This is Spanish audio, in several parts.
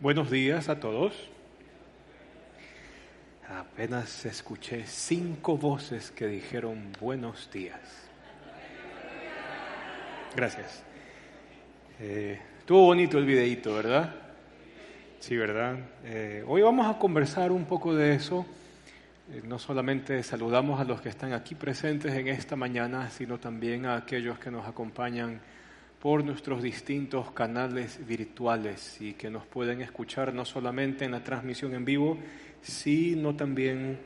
Buenos días a todos. Apenas escuché cinco voces que dijeron buenos días. Gracias. Eh, estuvo bonito el videíto, ¿verdad? Sí, ¿verdad? Eh, hoy vamos a conversar un poco de eso. Eh, no solamente saludamos a los que están aquí presentes en esta mañana, sino también a aquellos que nos acompañan por nuestros distintos canales virtuales y que nos pueden escuchar no solamente en la transmisión en vivo, sino también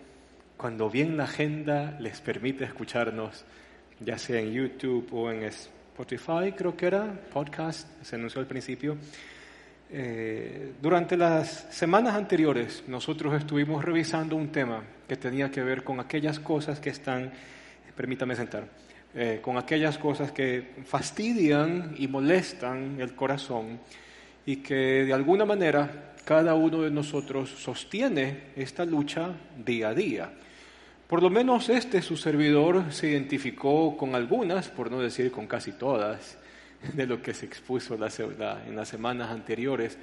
cuando bien la agenda les permite escucharnos, ya sea en YouTube o en Spotify, creo que era, podcast, se anunció al principio. Eh, durante las semanas anteriores nosotros estuvimos revisando un tema que tenía que ver con aquellas cosas que están, permítame sentar, eh, con aquellas cosas que fastidian y molestan el corazón y que de alguna manera cada uno de nosotros sostiene esta lucha día a día. Por lo menos este su servidor se identificó con algunas, por no decir con casi todas, de lo que se expuso en las semanas anteriores.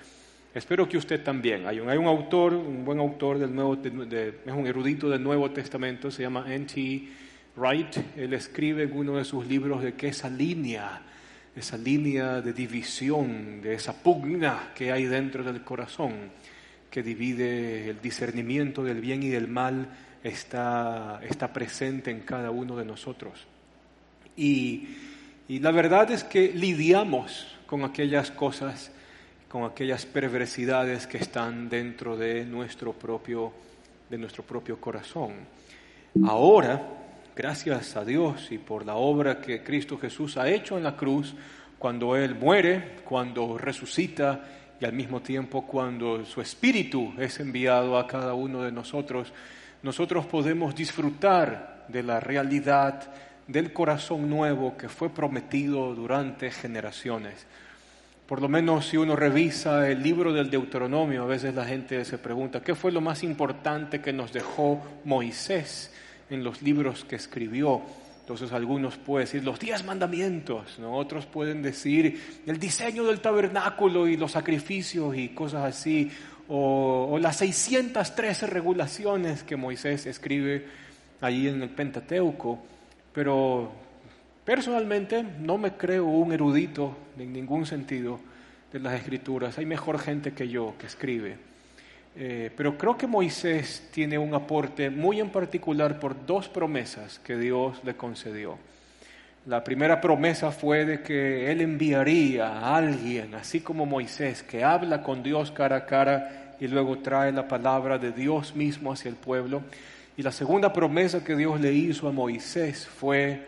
Espero que usted también. Hay un, hay un autor, un buen autor del Nuevo, es un erudito del Nuevo Testamento, se llama N.T. Wright, él escribe en uno de sus libros de que esa línea, esa línea de división, de esa pugna que hay dentro del corazón, que divide el discernimiento del bien y del mal, está, está presente en cada uno de nosotros. Y, y la verdad es que lidiamos con aquellas cosas, con aquellas perversidades que están dentro de nuestro propio, de nuestro propio corazón. Ahora, gracias a Dios y por la obra que Cristo Jesús ha hecho en la cruz, cuando Él muere, cuando resucita y al mismo tiempo cuando su Espíritu es enviado a cada uno de nosotros, nosotros podemos disfrutar de la realidad del corazón nuevo que fue prometido durante generaciones. Por lo menos si uno revisa el libro del Deuteronomio, a veces la gente se pregunta, ¿qué fue lo más importante que nos dejó Moisés? En los libros que escribió. Entonces algunos pueden decir los diez mandamientos, ¿no? otros pueden decir el diseño del tabernáculo y los sacrificios y cosas así, o, o las 613 regulaciones que Moisés escribe allí en el Pentateuco. Pero personalmente no me creo un erudito en ningún sentido de las escrituras. Hay mejor gente que yo que escribe. Eh, pero creo que Moisés tiene un aporte muy en particular por dos promesas que Dios le concedió. La primera promesa fue de que él enviaría a alguien, así como Moisés, que habla con Dios cara a cara y luego trae la palabra de Dios mismo hacia el pueblo. Y la segunda promesa que Dios le hizo a Moisés fue,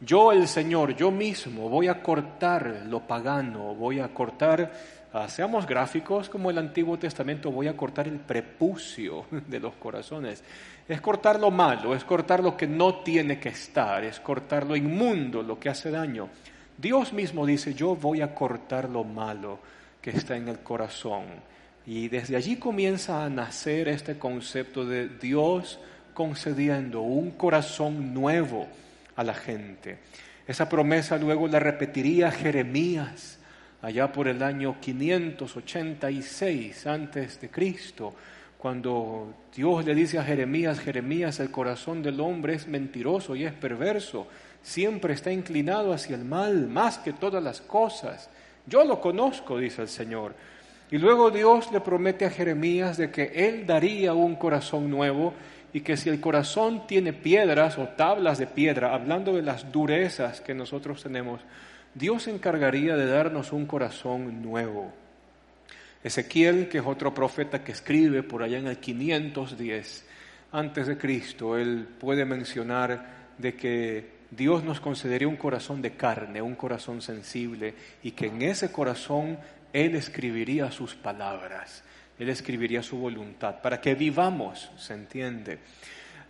yo el Señor, yo mismo voy a cortar lo pagano, voy a cortar Ah, seamos gráficos como el Antiguo Testamento, voy a cortar el prepucio de los corazones. Es cortar lo malo, es cortar lo que no tiene que estar, es cortar lo inmundo, lo que hace daño. Dios mismo dice, yo voy a cortar lo malo que está en el corazón. Y desde allí comienza a nacer este concepto de Dios concediendo un corazón nuevo a la gente. Esa promesa luego la repetiría Jeremías allá por el año 586 antes de Cristo, cuando Dios le dice a Jeremías, Jeremías, el corazón del hombre es mentiroso y es perverso, siempre está inclinado hacia el mal más que todas las cosas. Yo lo conozco, dice el Señor. Y luego Dios le promete a Jeremías de que Él daría un corazón nuevo y que si el corazón tiene piedras o tablas de piedra, hablando de las durezas que nosotros tenemos, Dios se encargaría de darnos un corazón nuevo. Ezequiel, que es otro profeta que escribe por allá en el 510 antes de Cristo, él puede mencionar de que Dios nos concedería un corazón de carne, un corazón sensible, y que en ese corazón Él escribiría sus palabras, Él escribiría su voluntad, para que vivamos, ¿se entiende?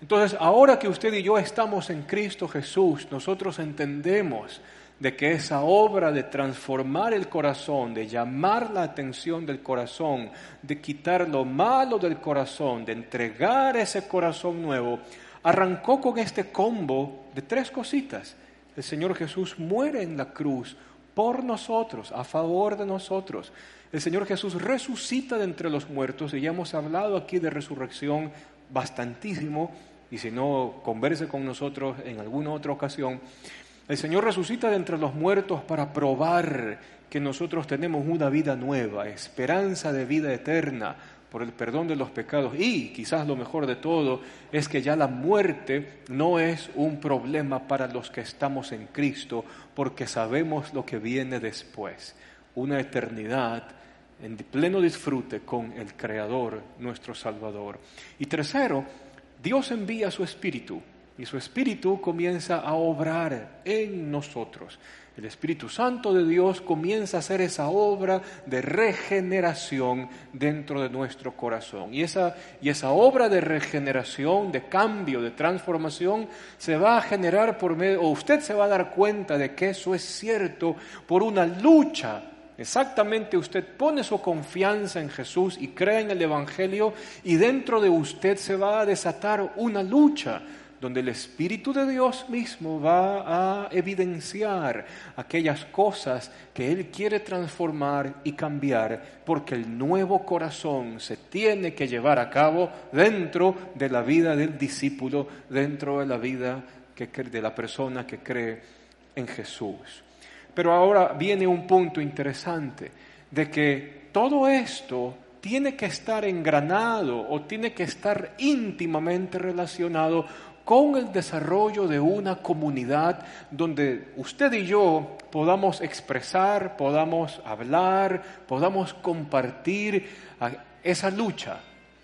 Entonces, ahora que usted y yo estamos en Cristo Jesús, nosotros entendemos de que esa obra de transformar el corazón, de llamar la atención del corazón, de quitar lo malo del corazón, de entregar ese corazón nuevo, arrancó con este combo de tres cositas. El Señor Jesús muere en la cruz por nosotros, a favor de nosotros. El Señor Jesús resucita de entre los muertos y ya hemos hablado aquí de resurrección bastantísimo y si no, converse con nosotros en alguna otra ocasión. El Señor resucita de entre los muertos para probar que nosotros tenemos una vida nueva, esperanza de vida eterna por el perdón de los pecados. Y quizás lo mejor de todo es que ya la muerte no es un problema para los que estamos en Cristo porque sabemos lo que viene después, una eternidad en pleno disfrute con el Creador, nuestro Salvador. Y tercero, Dios envía su Espíritu y su Espíritu comienza a obrar en nosotros. El Espíritu Santo de Dios comienza a hacer esa obra de regeneración dentro de nuestro corazón. Y esa, y esa obra de regeneración, de cambio, de transformación, se va a generar por medio, o usted se va a dar cuenta de que eso es cierto por una lucha Exactamente, usted pone su confianza en Jesús y cree en el Evangelio y dentro de usted se va a desatar una lucha donde el Espíritu de Dios mismo va a evidenciar aquellas cosas que Él quiere transformar y cambiar, porque el nuevo corazón se tiene que llevar a cabo dentro de la vida del discípulo, dentro de la vida de la persona que cree en Jesús. Pero ahora viene un punto interesante de que todo esto tiene que estar engranado o tiene que estar íntimamente relacionado con el desarrollo de una comunidad donde usted y yo podamos expresar, podamos hablar, podamos compartir esa lucha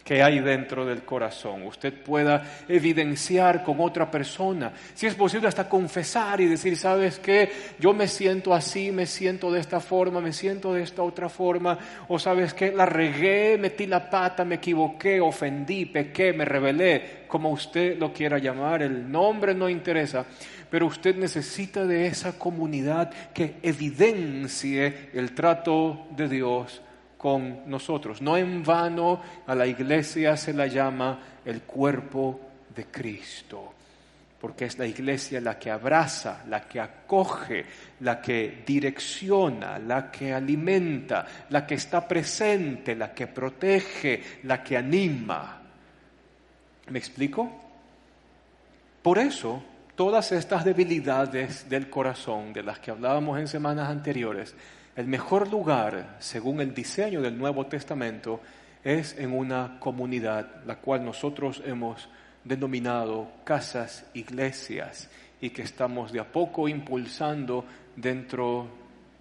que hay dentro del corazón. Usted pueda evidenciar con otra persona. Si es posible, hasta confesar y decir, ¿sabes qué? Yo me siento así, me siento de esta forma, me siento de esta otra forma. O sabes qué? La regué, metí la pata, me equivoqué, ofendí, pequé, me rebelé. Como usted lo quiera llamar, el nombre no interesa. Pero usted necesita de esa comunidad que evidencie el trato de Dios con nosotros. No en vano a la iglesia se la llama el cuerpo de Cristo, porque es la iglesia la que abraza, la que acoge, la que direcciona, la que alimenta, la que está presente, la que protege, la que anima. ¿Me explico? Por eso, todas estas debilidades del corazón de las que hablábamos en semanas anteriores, el mejor lugar, según el diseño del Nuevo Testamento, es en una comunidad, la cual nosotros hemos denominado casas, iglesias, y que estamos de a poco impulsando dentro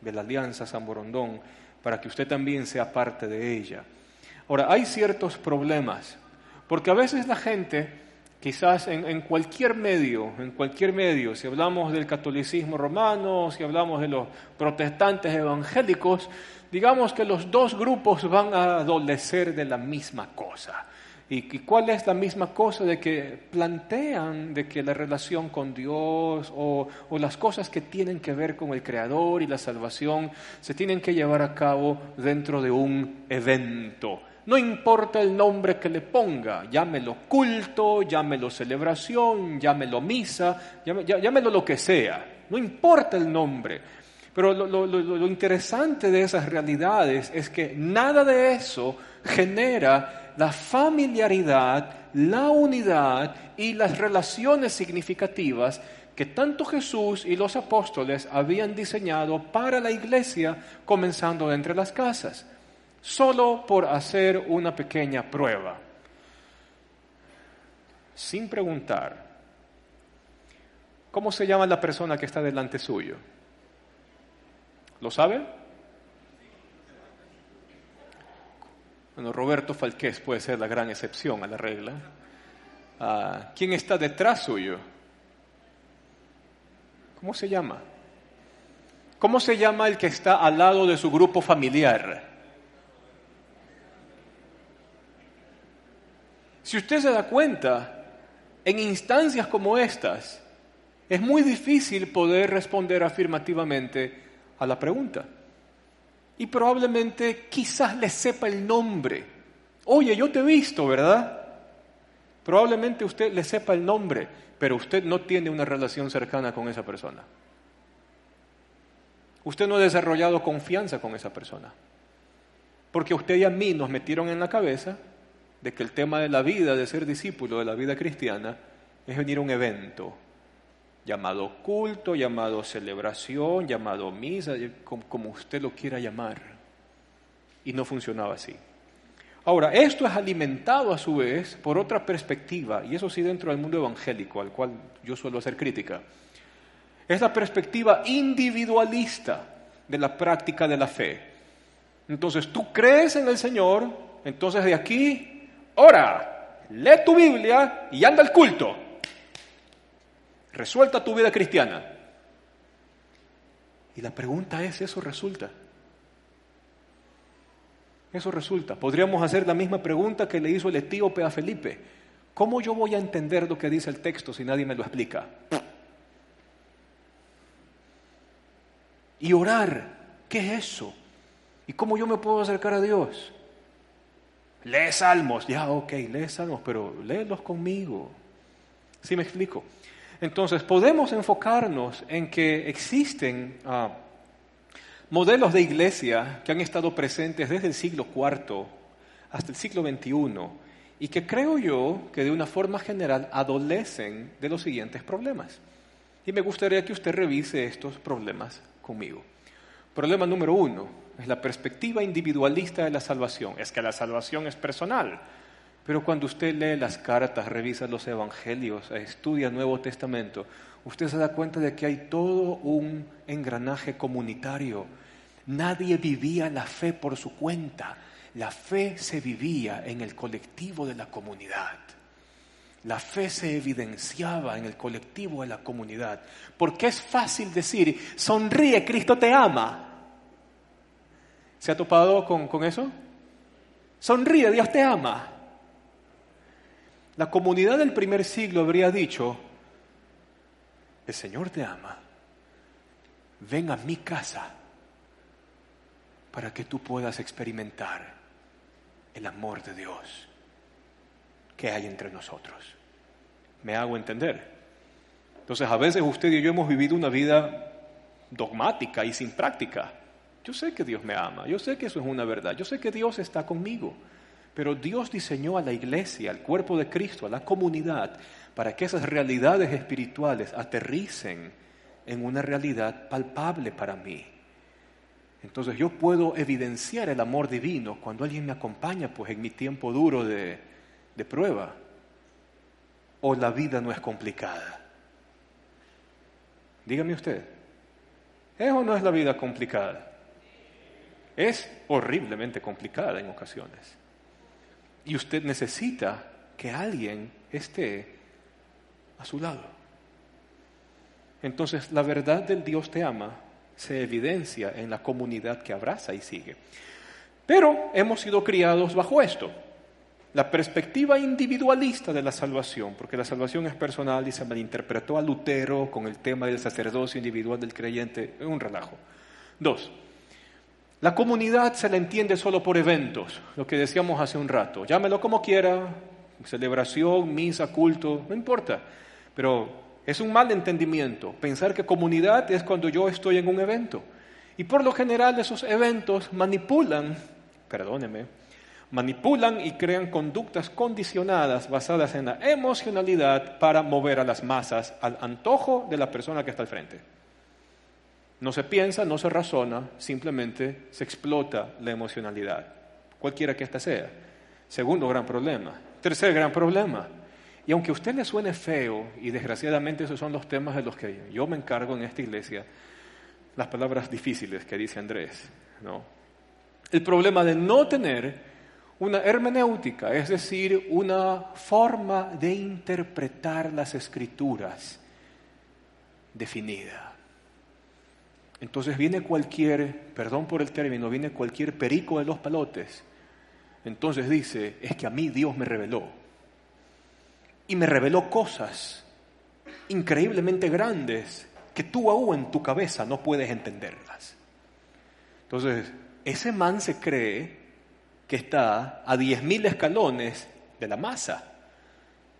de la Alianza San Borondón, para que usted también sea parte de ella. Ahora, hay ciertos problemas, porque a veces la gente quizás en, cualquier medio, en cualquier medio, si hablamos del catolicismo romano, si hablamos de los protestantes evangélicos, digamos que los dos grupos van a adolecer de la misma cosa. ¿Y, cuál es la misma cosa? De que plantean de que la relación con Dios o, las cosas que tienen que ver con el Creador y la salvación se tienen que llevar a cabo dentro de un evento. No importa el nombre que le ponga, llámelo culto, llámelo celebración, llámelo misa, llámelo lo que sea, no importa el nombre. Pero lo, interesante de esas realidades es que nada de eso genera la familiaridad, la unidad y las relaciones significativas que tanto Jesús y los apóstoles habían diseñado para la iglesia, comenzando entre las casas solo por hacer una pequeña prueba, sin preguntar, ¿cómo se llama la persona que está delante suyo? ¿Lo sabe? Bueno, Roberto Falqués puede ser la gran excepción a la regla. Ah, ¿Quién está detrás suyo? ¿Cómo se llama? ¿Cómo se llama el que está al lado de su grupo familiar? Si usted se da cuenta, en instancias como estas, es muy difícil poder responder afirmativamente a la pregunta. Y probablemente quizás le sepa el nombre. Oye, yo te he visto, ¿verdad? Probablemente usted le sepa el nombre, pero usted no tiene una relación cercana con esa persona. usted no ha desarrollado confianza con esa persona. Porque usted y a mí nos metieron en la cabeza de que el tema de la vida, de ser discípulo de la vida cristiana, es venir a un evento llamado culto, llamado celebración, llamado misa, como usted lo quiera llamar. Y no funcionaba así. Ahora, esto es alimentado a su vez por otra perspectiva, y eso sí dentro del mundo evangélico, al cual yo suelo hacer crítica. Es la perspectiva individualista de la práctica de la fe. Entonces, tú crees en el Señor, entonces de aquí, ora, lee tu Biblia y anda al culto. Resuelta tu vida cristiana. Y la pregunta es, ¿eso resulta? Eso resulta. Podríamos hacer la misma pregunta que le hizo el etíope a Felipe. ¿Cómo yo voy a entender lo que dice el texto si nadie me lo explica? Y orar, ¿qué es eso? ¿Y cómo yo me puedo acercar a Dios? Lee salmos, ya, ok, lee salmos, pero léelos conmigo. ¿Sí me explico? Entonces, podemos enfocarnos en que existen ah, modelos de iglesia que han estado presentes desde el siglo IV hasta el siglo XXI y que creo yo que de una forma general adolecen de los siguientes problemas. Y me gustaría que usted revise estos problemas conmigo. Problema número uno es la perspectiva individualista de la salvación. Es que la salvación es personal. Pero cuando usted lee las cartas, revisa los evangelios, estudia el Nuevo Testamento, usted se da cuenta de que hay todo un engranaje comunitario. Nadie vivía la fe por su cuenta. La fe se vivía en el colectivo de la comunidad. La fe se evidenciaba en el colectivo de la comunidad. Porque es fácil decir, sonríe, Cristo te ama. ¿Se ha topado con, con eso? Sonríe, Dios te ama. La comunidad del primer siglo habría dicho, el Señor te ama, ven a mi casa para que tú puedas experimentar el amor de Dios que hay entre nosotros. ¿Me hago entender? Entonces a veces usted y yo hemos vivido una vida dogmática y sin práctica. Yo sé que Dios me ama, yo sé que eso es una verdad, yo sé que Dios está conmigo. Pero Dios diseñó a la iglesia, al cuerpo de Cristo, a la comunidad, para que esas realidades espirituales aterricen en una realidad palpable para mí. Entonces yo puedo evidenciar el amor divino cuando alguien me acompaña, pues en mi tiempo duro de, de prueba. O la vida no es complicada. Dígame usted, ¿es o no es la vida complicada? Es horriblemente complicada en ocasiones. Y usted necesita que alguien esté a su lado. Entonces, la verdad del Dios te ama se evidencia en la comunidad que abraza y sigue. Pero hemos sido criados bajo esto, la perspectiva individualista de la salvación, porque la salvación es personal y se malinterpretó a Lutero con el tema del sacerdocio individual del creyente, un relajo. Dos, la comunidad se la entiende solo por eventos, lo que decíamos hace un rato. Llámelo como quiera, celebración, misa, culto, no importa. Pero es un mal entendimiento pensar que comunidad es cuando yo estoy en un evento. Y por lo general esos eventos manipulan, perdóneme, manipulan y crean conductas condicionadas basadas en la emocionalidad para mover a las masas al antojo de la persona que está al frente. No se piensa, no se razona, simplemente se explota la emocionalidad, cualquiera que ésta sea. Segundo gran problema. Tercer gran problema. Y aunque a usted le suene feo, y desgraciadamente esos son los temas de los que yo me encargo en esta iglesia, las palabras difíciles que dice Andrés, ¿no? El problema de no tener una hermenéutica, es decir, una forma de interpretar las escrituras definida. Entonces viene cualquier, perdón por el término, viene cualquier perico de los palotes. Entonces dice, es que a mí Dios me reveló. Y me reveló cosas increíblemente grandes que tú aún en tu cabeza no puedes entenderlas. Entonces, ese man se cree que está a diez mil escalones de la masa.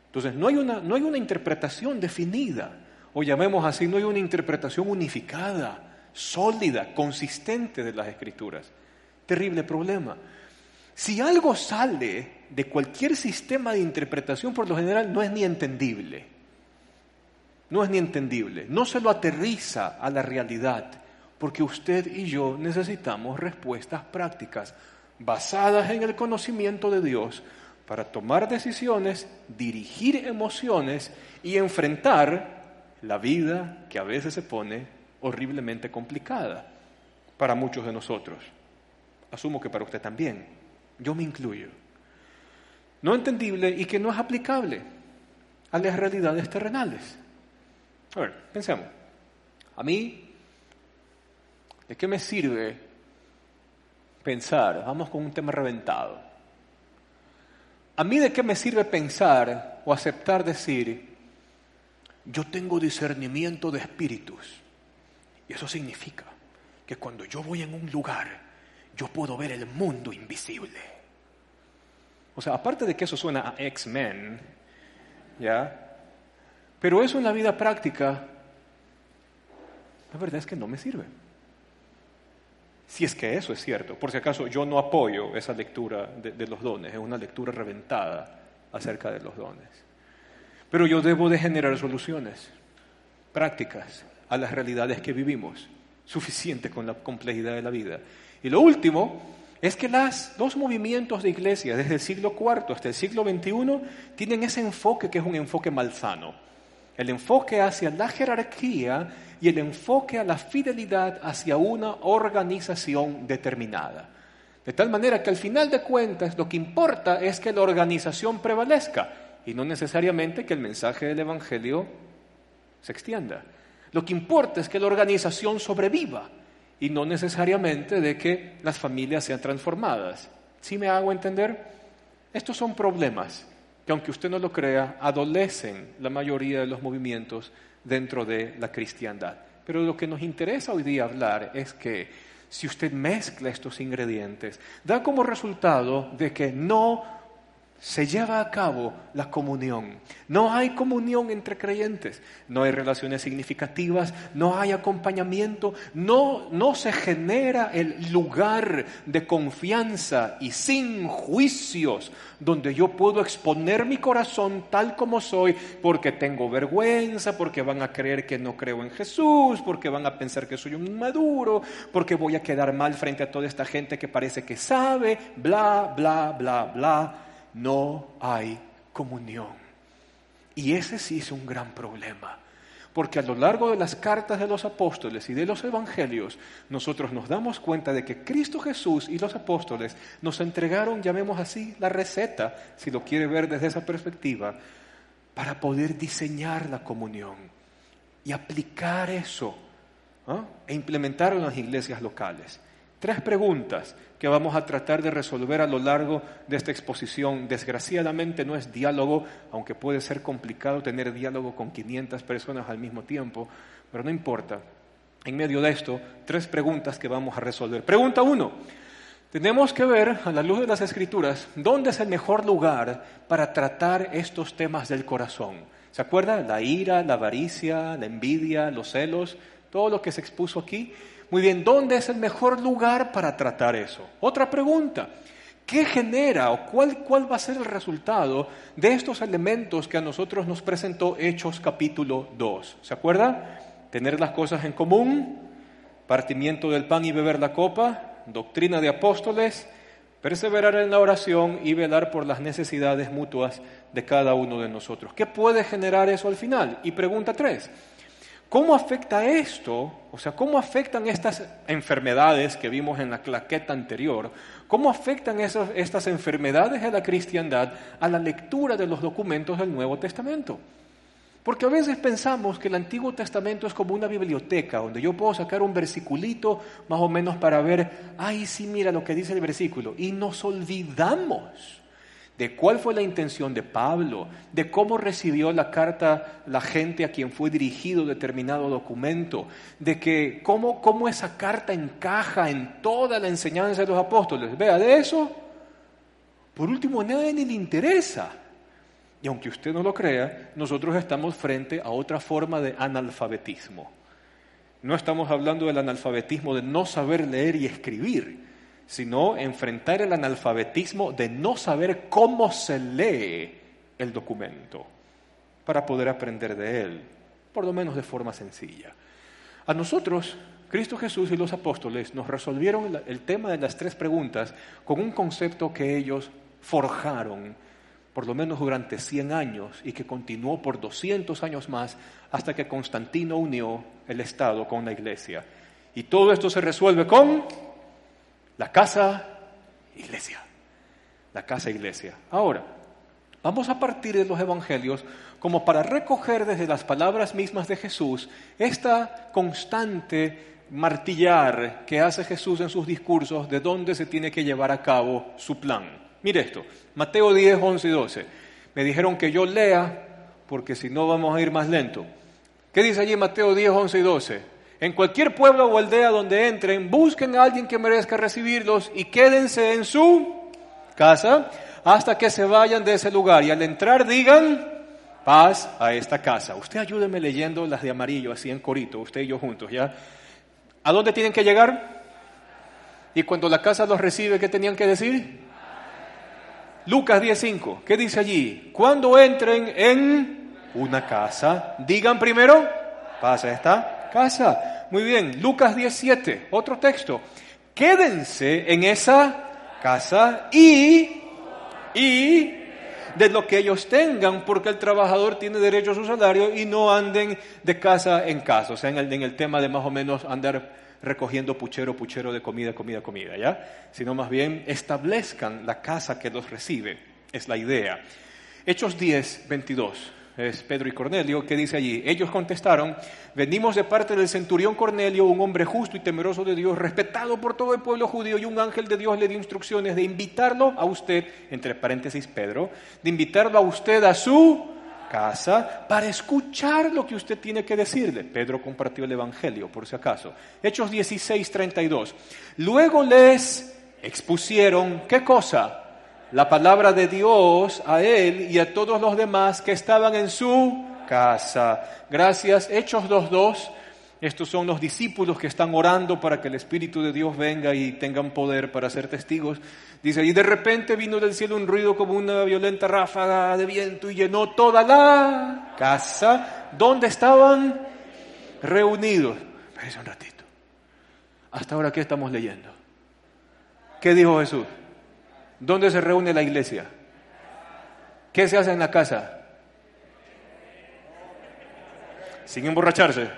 Entonces, no hay, una, no hay una interpretación definida, o llamemos así, no hay una interpretación unificada sólida, consistente de las escrituras. Terrible problema. Si algo sale de cualquier sistema de interpretación, por lo general no es ni entendible. No es ni entendible. No se lo aterriza a la realidad, porque usted y yo necesitamos respuestas prácticas basadas en el conocimiento de Dios para tomar decisiones, dirigir emociones y enfrentar la vida que a veces se pone horriblemente complicada para muchos de nosotros. Asumo que para usted también. Yo me incluyo. No entendible y que no es aplicable a las realidades terrenales. A ver, pensemos. A mí, ¿de qué me sirve pensar? Vamos con un tema reventado. ¿A mí de qué me sirve pensar o aceptar decir, yo tengo discernimiento de espíritus? Y eso significa que cuando yo voy en un lugar, yo puedo ver el mundo invisible. O sea, aparte de que eso suena a X-Men, ¿ya? Pero eso en la vida práctica, la verdad es que no me sirve. Si es que eso es cierto. Por si acaso yo no apoyo esa lectura de, de los dones, es una lectura reventada acerca de los dones. Pero yo debo de generar soluciones prácticas a las realidades que vivimos, suficiente con la complejidad de la vida. Y lo último es que los dos movimientos de iglesia, desde el siglo IV hasta el siglo XXI, tienen ese enfoque que es un enfoque malsano. El enfoque hacia la jerarquía y el enfoque a la fidelidad hacia una organización determinada. De tal manera que al final de cuentas lo que importa es que la organización prevalezca y no necesariamente que el mensaje del Evangelio se extienda. Lo que importa es que la organización sobreviva y no necesariamente de que las familias sean transformadas. ¿Sí me hago entender? Estos son problemas que aunque usted no lo crea, adolecen la mayoría de los movimientos dentro de la cristiandad. Pero lo que nos interesa hoy día hablar es que si usted mezcla estos ingredientes, da como resultado de que no se lleva a cabo la comunión. No hay comunión entre creyentes, no hay relaciones significativas, no hay acompañamiento, no, no se genera el lugar de confianza y sin juicios donde yo puedo exponer mi corazón tal como soy porque tengo vergüenza, porque van a creer que no creo en Jesús, porque van a pensar que soy un inmaduro, porque voy a quedar mal frente a toda esta gente que parece que sabe, bla, bla, bla, bla no hay comunión. Y ese sí es un gran problema, porque a lo largo de las cartas de los apóstoles y de los evangelios, nosotros nos damos cuenta de que Cristo Jesús y los apóstoles nos entregaron, llamemos así, la receta, si lo quiere ver desde esa perspectiva, para poder diseñar la comunión y aplicar eso ¿ah? e implementarlo en las iglesias locales. Tres preguntas que vamos a tratar de resolver a lo largo de esta exposición. Desgraciadamente no es diálogo, aunque puede ser complicado tener diálogo con 500 personas al mismo tiempo, pero no importa. En medio de esto, tres preguntas que vamos a resolver. Pregunta uno. Tenemos que ver, a la luz de las escrituras, dónde es el mejor lugar para tratar estos temas del corazón. ¿Se acuerda? La ira, la avaricia, la envidia, los celos, todo lo que se expuso aquí. Muy bien, ¿dónde es el mejor lugar para tratar eso? Otra pregunta. ¿Qué genera o cuál, cuál va a ser el resultado de estos elementos que a nosotros nos presentó Hechos capítulo 2? ¿Se acuerda? Tener las cosas en común, partimiento del pan y beber la copa, doctrina de apóstoles, perseverar en la oración y velar por las necesidades mutuas de cada uno de nosotros. ¿Qué puede generar eso al final? Y pregunta tres, ¿Cómo afecta esto? O sea, ¿cómo afectan estas enfermedades que vimos en la claqueta anterior? ¿Cómo afectan estas enfermedades de la cristiandad a la lectura de los documentos del Nuevo Testamento? Porque a veces pensamos que el Antiguo Testamento es como una biblioteca donde yo puedo sacar un versiculito más o menos para ver, ay, sí, mira lo que dice el versículo. Y nos olvidamos de cuál fue la intención de Pablo, de cómo recibió la carta la gente a quien fue dirigido determinado documento, de que cómo, cómo esa carta encaja en toda la enseñanza de los apóstoles. Vea, de eso, por último, a nadie le interesa. Y aunque usted no lo crea, nosotros estamos frente a otra forma de analfabetismo. No estamos hablando del analfabetismo de no saber leer y escribir, sino enfrentar el analfabetismo de no saber cómo se lee el documento para poder aprender de él, por lo menos de forma sencilla. A nosotros, Cristo Jesús y los apóstoles nos resolvieron el tema de las tres preguntas con un concepto que ellos forjaron por lo menos durante 100 años y que continuó por 200 años más hasta que Constantino unió el Estado con la Iglesia. Y todo esto se resuelve con la casa iglesia. La casa iglesia. Ahora, vamos a partir de los evangelios como para recoger desde las palabras mismas de Jesús esta constante martillar que hace Jesús en sus discursos de dónde se tiene que llevar a cabo su plan. Mire esto, Mateo 10, 11 y 12. Me dijeron que yo lea porque si no vamos a ir más lento. ¿Qué dice allí Mateo 10, 11 y 12? En cualquier pueblo o aldea donde entren, busquen a alguien que merezca recibirlos y quédense en su casa hasta que se vayan de ese lugar. Y al entrar digan, paz a esta casa. Usted ayúdeme leyendo las de amarillo, así en corito, usted y yo juntos, ¿ya? ¿A dónde tienen que llegar? Y cuando la casa los recibe, ¿qué tenían que decir? Lucas 10.5, ¿qué dice allí? Cuando entren en una casa, digan primero, pasa esta casa. Muy bien, Lucas 17, otro texto. Quédense en esa casa y, y de lo que ellos tengan, porque el trabajador tiene derecho a su salario y no anden de casa en casa. O sea, en el, en el tema de más o menos andar recogiendo puchero, puchero de comida, comida, comida, ¿ya? Sino más bien establezcan la casa que los recibe, es la idea. Hechos 10, 22, es Pedro y Cornelio, que dice allí, ellos contestaron, venimos de parte del centurión Cornelio, un hombre justo y temeroso de Dios, respetado por todo el pueblo judío, y un ángel de Dios le dio instrucciones de invitarlo a usted, entre paréntesis Pedro, de invitarlo a usted a su casa para escuchar lo que usted tiene que decirle. Pedro compartió el Evangelio, por si acaso. Hechos 16, 32. Luego les expusieron, ¿qué cosa? La palabra de Dios a él y a todos los demás que estaban en su casa. Gracias. Hechos 2.2. Estos son los discípulos que están orando para que el Espíritu de Dios venga y tengan poder para ser testigos. Dice, y de repente vino del cielo un ruido como una violenta ráfaga de viento y llenó toda la casa donde estaban reunidos. Espérense un ratito. Hasta ahora, ¿qué estamos leyendo? ¿Qué dijo Jesús? ¿Dónde se reúne la iglesia? ¿Qué se hace en la casa? Sin emborracharse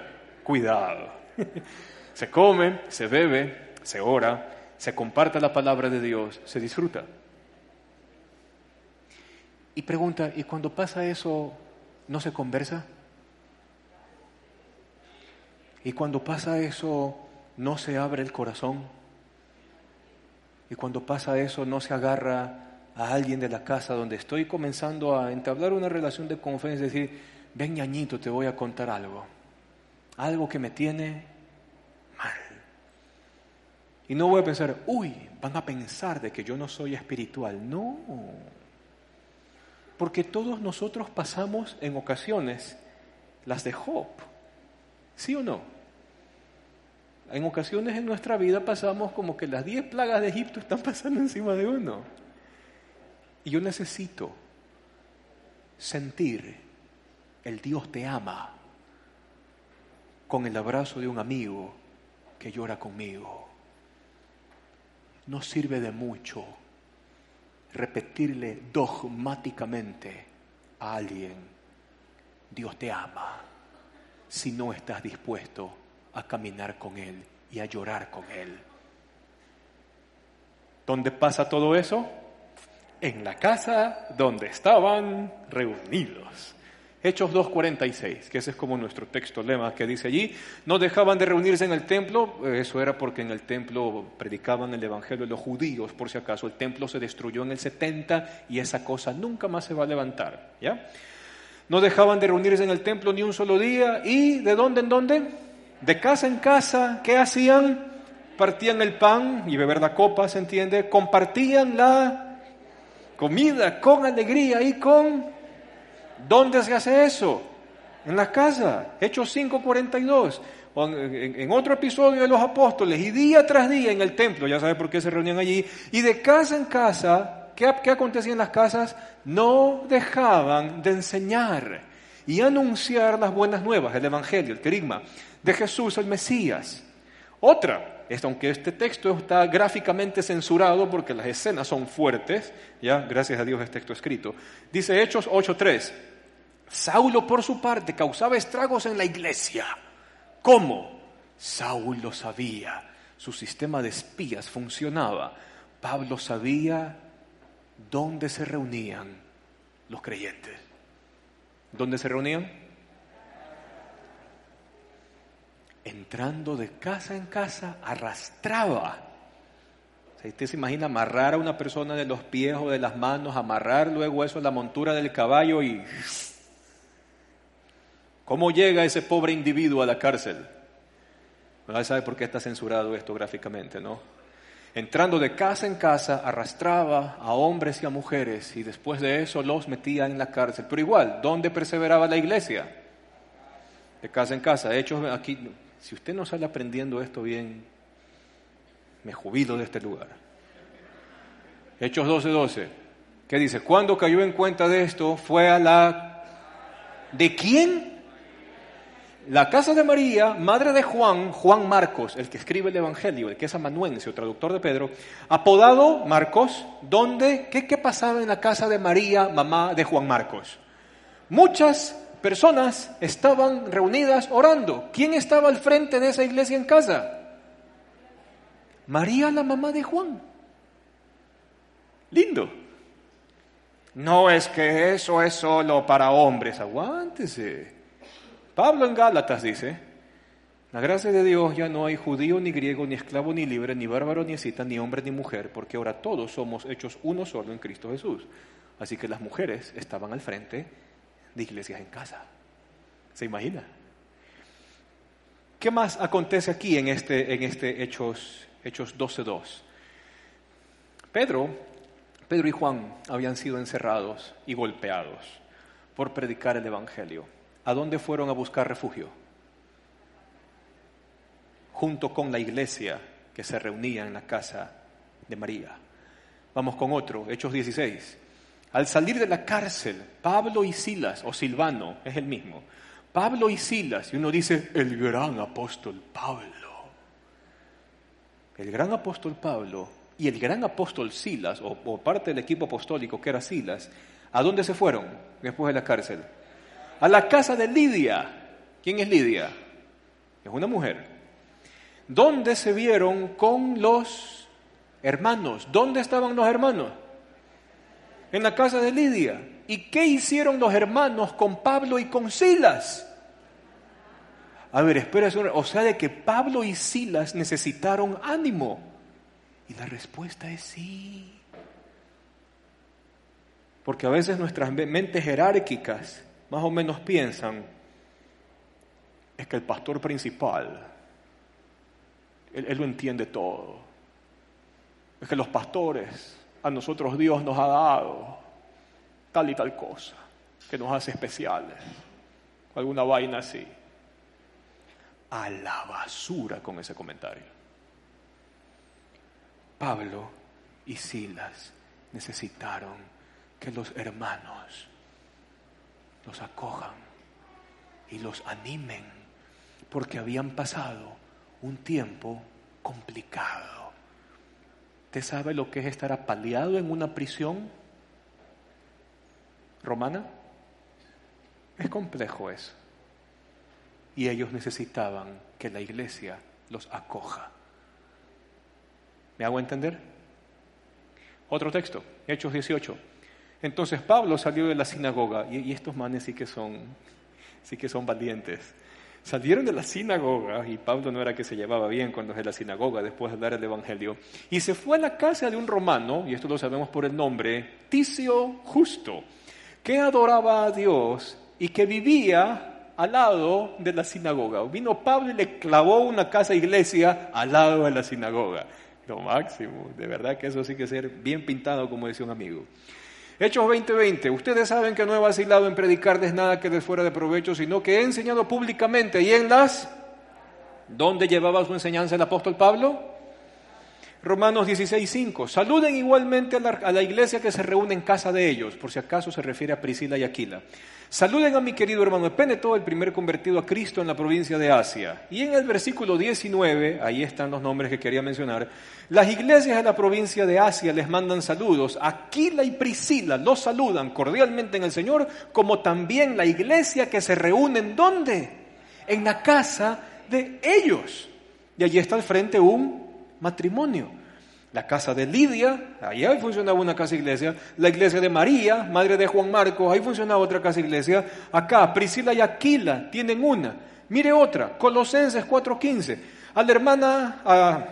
cuidado. Se come, se bebe, se ora, se comparte la palabra de Dios, se disfruta. Y pregunta, ¿y cuando pasa eso, no se conversa? ¿Y cuando pasa eso, no se abre el corazón? ¿Y cuando pasa eso, no se agarra a alguien de la casa donde estoy comenzando a entablar una relación de confianza y decir, ven ñañito, te voy a contar algo? algo que me tiene mal. Y no voy a pensar, uy, van a pensar de que yo no soy espiritual. No. Porque todos nosotros pasamos en ocasiones las de Job. ¿Sí o no? En ocasiones en nuestra vida pasamos como que las diez plagas de Egipto están pasando encima de uno. Y yo necesito sentir el Dios te ama con el abrazo de un amigo que llora conmigo. No sirve de mucho repetirle dogmáticamente a alguien, Dios te ama, si no estás dispuesto a caminar con Él y a llorar con Él. ¿Dónde pasa todo eso? En la casa donde estaban reunidos. Hechos 2.46, que ese es como nuestro texto lema que dice allí, no dejaban de reunirse en el templo, eso era porque en el templo predicaban el Evangelio de los judíos, por si acaso, el templo se destruyó en el 70 y esa cosa nunca más se va a levantar, ¿ya? No dejaban de reunirse en el templo ni un solo día y ¿de dónde en dónde? De casa en casa, ¿qué hacían? Partían el pan y beber la copa, ¿se entiende? Compartían la comida con alegría y con ¿Dónde se hace eso? En la casa. Hechos 5:42. en, otro episodio de los apóstoles, y día tras día en el templo, ya sabe por qué se reunían allí, y de casa en casa, ¿qué, qué acontecía en las casas? No dejaban de enseñar y anunciar las buenas nuevas, el Evangelio, el querigma, de Jesús el Mesías. Otra, es, aunque este texto está gráficamente censurado porque las escenas son fuertes, ya gracias a Dios es texto escrito, dice Hechos 8.3, Saulo por su parte causaba estragos en la iglesia. ¿Cómo? Saulo sabía, su sistema de espías funcionaba. Pablo sabía dónde se reunían los creyentes. ¿Dónde se reunían? Entrando de casa en casa, arrastraba. usted se imagina amarrar a una persona de los pies o de las manos, amarrar luego eso en la montura del caballo y... ¿Cómo llega ese pobre individuo a la cárcel? Nadie sabe por qué está censurado esto gráficamente, ¿no? Entrando de casa en casa, arrastraba a hombres y a mujeres y después de eso los metía en la cárcel. Pero igual, ¿dónde perseveraba la iglesia? De casa en casa. Hechos aquí, si usted no sale aprendiendo esto bien, me jubilo de este lugar. Hechos 12:12. 12. ¿Qué dice? Cuando cayó en cuenta de esto, fue a la... ¿De quién? La casa de María, madre de Juan, Juan Marcos, el que escribe el Evangelio, el que es amanuense o traductor de Pedro, apodado Marcos, donde, ¿qué, ¿qué pasaba en la casa de María, mamá de Juan Marcos? Muchas personas estaban reunidas orando. ¿Quién estaba al frente de esa iglesia en casa? María, la mamá de Juan. Lindo. No es que eso es solo para hombres, aguántese. Pablo en Gálatas dice, la gracia de Dios ya no hay judío ni griego, ni esclavo ni libre, ni bárbaro ni cita, ni hombre ni mujer, porque ahora todos somos hechos uno solo en Cristo Jesús. Así que las mujeres estaban al frente de iglesias en casa. ¿Se imagina? ¿Qué más acontece aquí en este, en este Hechos, Hechos 12.2? Pedro, Pedro y Juan habían sido encerrados y golpeados por predicar el Evangelio. ¿a dónde fueron a buscar refugio? Junto con la iglesia que se reunía en la casa de María. Vamos con otro, Hechos 16. Al salir de la cárcel, Pablo y Silas, o Silvano, es el mismo, Pablo y Silas, y uno dice, el gran apóstol Pablo. El gran apóstol Pablo y el gran apóstol Silas, o, o parte del equipo apostólico que era Silas, ¿a dónde se fueron después de la cárcel? a la casa de Lidia. ¿Quién es Lidia? Es una mujer. ¿Dónde se vieron con los hermanos? ¿Dónde estaban los hermanos? En la casa de Lidia. ¿Y qué hicieron los hermanos con Pablo y con Silas? A ver, espera, o sea, de que Pablo y Silas necesitaron ánimo. Y la respuesta es sí. Porque a veces nuestras mentes jerárquicas más o menos piensan es que el pastor principal, él, lo entiende todo. Es que los pastores, a nosotros Dios nos ha dado tal y tal cosa, que nos hace especiales, alguna vaina así. A la basura con ese comentario. Pablo y Silas necesitaron que los hermanos los acojan y los animen, porque habían pasado un tiempo complicado. ¿Usted sabe lo que es estar apaleado en una prisión romana? Es complejo eso. Y ellos necesitaban que la iglesia los acoja. ¿Me hago entender? Otro texto, Hechos 18. Entonces Pablo salió de la sinagoga y, estos manes sí que son, sí que son valientes. Salieron de la sinagoga y Pablo no era que se llevaba bien con los de la sinagoga después de dar el evangelio y se fue a la casa de un romano y esto lo sabemos por el nombre Ticio Justo que adoraba a Dios y que vivía al lado de la sinagoga. Vino Pablo y le clavó una casa iglesia al lado de la sinagoga. Lo máximo, de verdad que eso sí que ser bien pintado, como decía un amigo. Hechos 20:20. Ustedes saben que no he vacilado en predicarles nada que les fuera de provecho, sino que he enseñado públicamente y en las ¿Dónde llevaba su enseñanza el apóstol Pablo? Romanos 16:5. Saluden igualmente a la, iglesia que se reúne en casa de ellos, por si acaso se refiere a Priscila y Aquila. Saluden a mi querido hermano Epeneto, el primer convertido a Cristo en la provincia de Asia. Y en el versículo 19, ahí están los nombres que quería mencionar, las iglesias de la provincia de Asia les mandan saludos. Aquila y Priscila los saludan cordialmente en el Señor, como también la iglesia que se reúne en dónde? En la casa de ellos. Y allí está al frente un matrimonio. La casa de Lidia, ahí funcionaba una casa iglesia. La iglesia de María, madre de Juan Marcos, ahí funcionaba otra casa iglesia. Acá, Priscila y Aquila tienen una. Mire otra, Colosenses 4:15. A la hermana, a,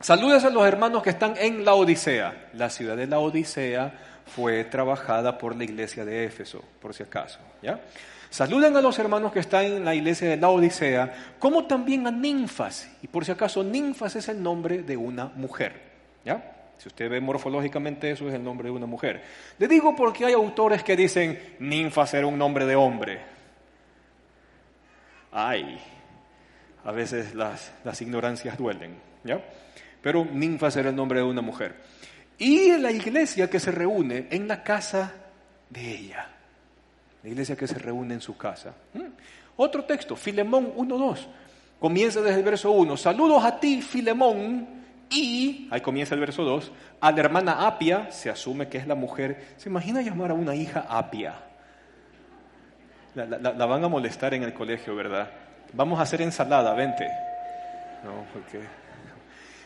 saludes a los hermanos que están en la Odisea. La ciudad de la Odisea fue trabajada por la iglesia de Éfeso, por si acaso. ¿ya? Saluden a los hermanos que están en la iglesia de la Odisea, como también a ninfas. Y por si acaso, ninfas es el nombre de una mujer. ¿Ya? Si usted ve morfológicamente eso es el nombre de una mujer. Le digo porque hay autores que dicen ninfas era un nombre de hombre. Ay, a veces las, las ignorancias duelen, ¿ya? Pero ninfas era el nombre de una mujer. Y la iglesia que se reúne en la casa de ella. La iglesia que se reúne en su casa. ¿Mm? Otro texto, Filemón 1.2. Comienza desde el verso 1. Saludos a ti, Filemón, y, ahí comienza el verso 2, a la hermana Apia, se asume que es la mujer. ¿Se imagina llamar a una hija Apia? La, van a molestar en el colegio, ¿verdad? Vamos a hacer ensalada, vente. No, porque...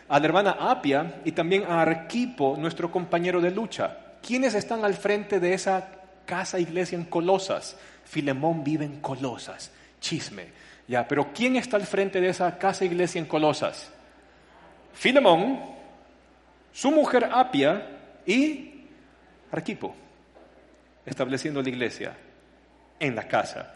A la hermana Apia y también a Arquipo, nuestro compañero de lucha. ¿Quiénes están al frente de esa casa iglesia en Colosas? Filemón vive en Colosas. Chisme. Ya, pero ¿quién está al frente de esa casa iglesia en Colosas? Filemón, su mujer Apia y Arquipo, estableciendo la iglesia en la casa.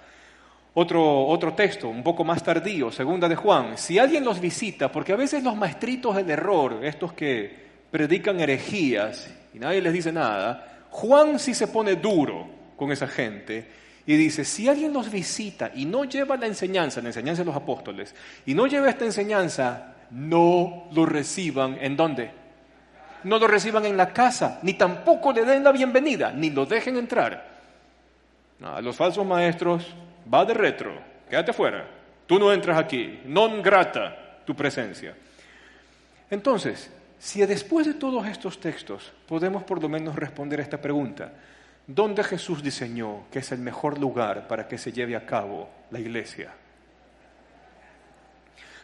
Otro, otro texto, un poco más tardío, segunda de Juan. Si alguien los visita, porque a veces los maestritos del error, estos que predican herejías y nadie les dice nada, Juan sí se pone duro con esa gente y dice, si alguien los visita y no lleva la enseñanza, la enseñanza de los apóstoles, y no lleva esta enseñanza, no lo reciban en dónde? No lo reciban en la casa, ni tampoco le den la bienvenida, ni lo dejen entrar. a los falsos maestros, va de retro, quédate fuera, tú no entras aquí, non grata tu presencia. Entonces, si después de todos estos textos podemos por lo menos responder a esta pregunta, ¿dónde Jesús diseñó que es el mejor lugar para que se lleve a cabo la iglesia?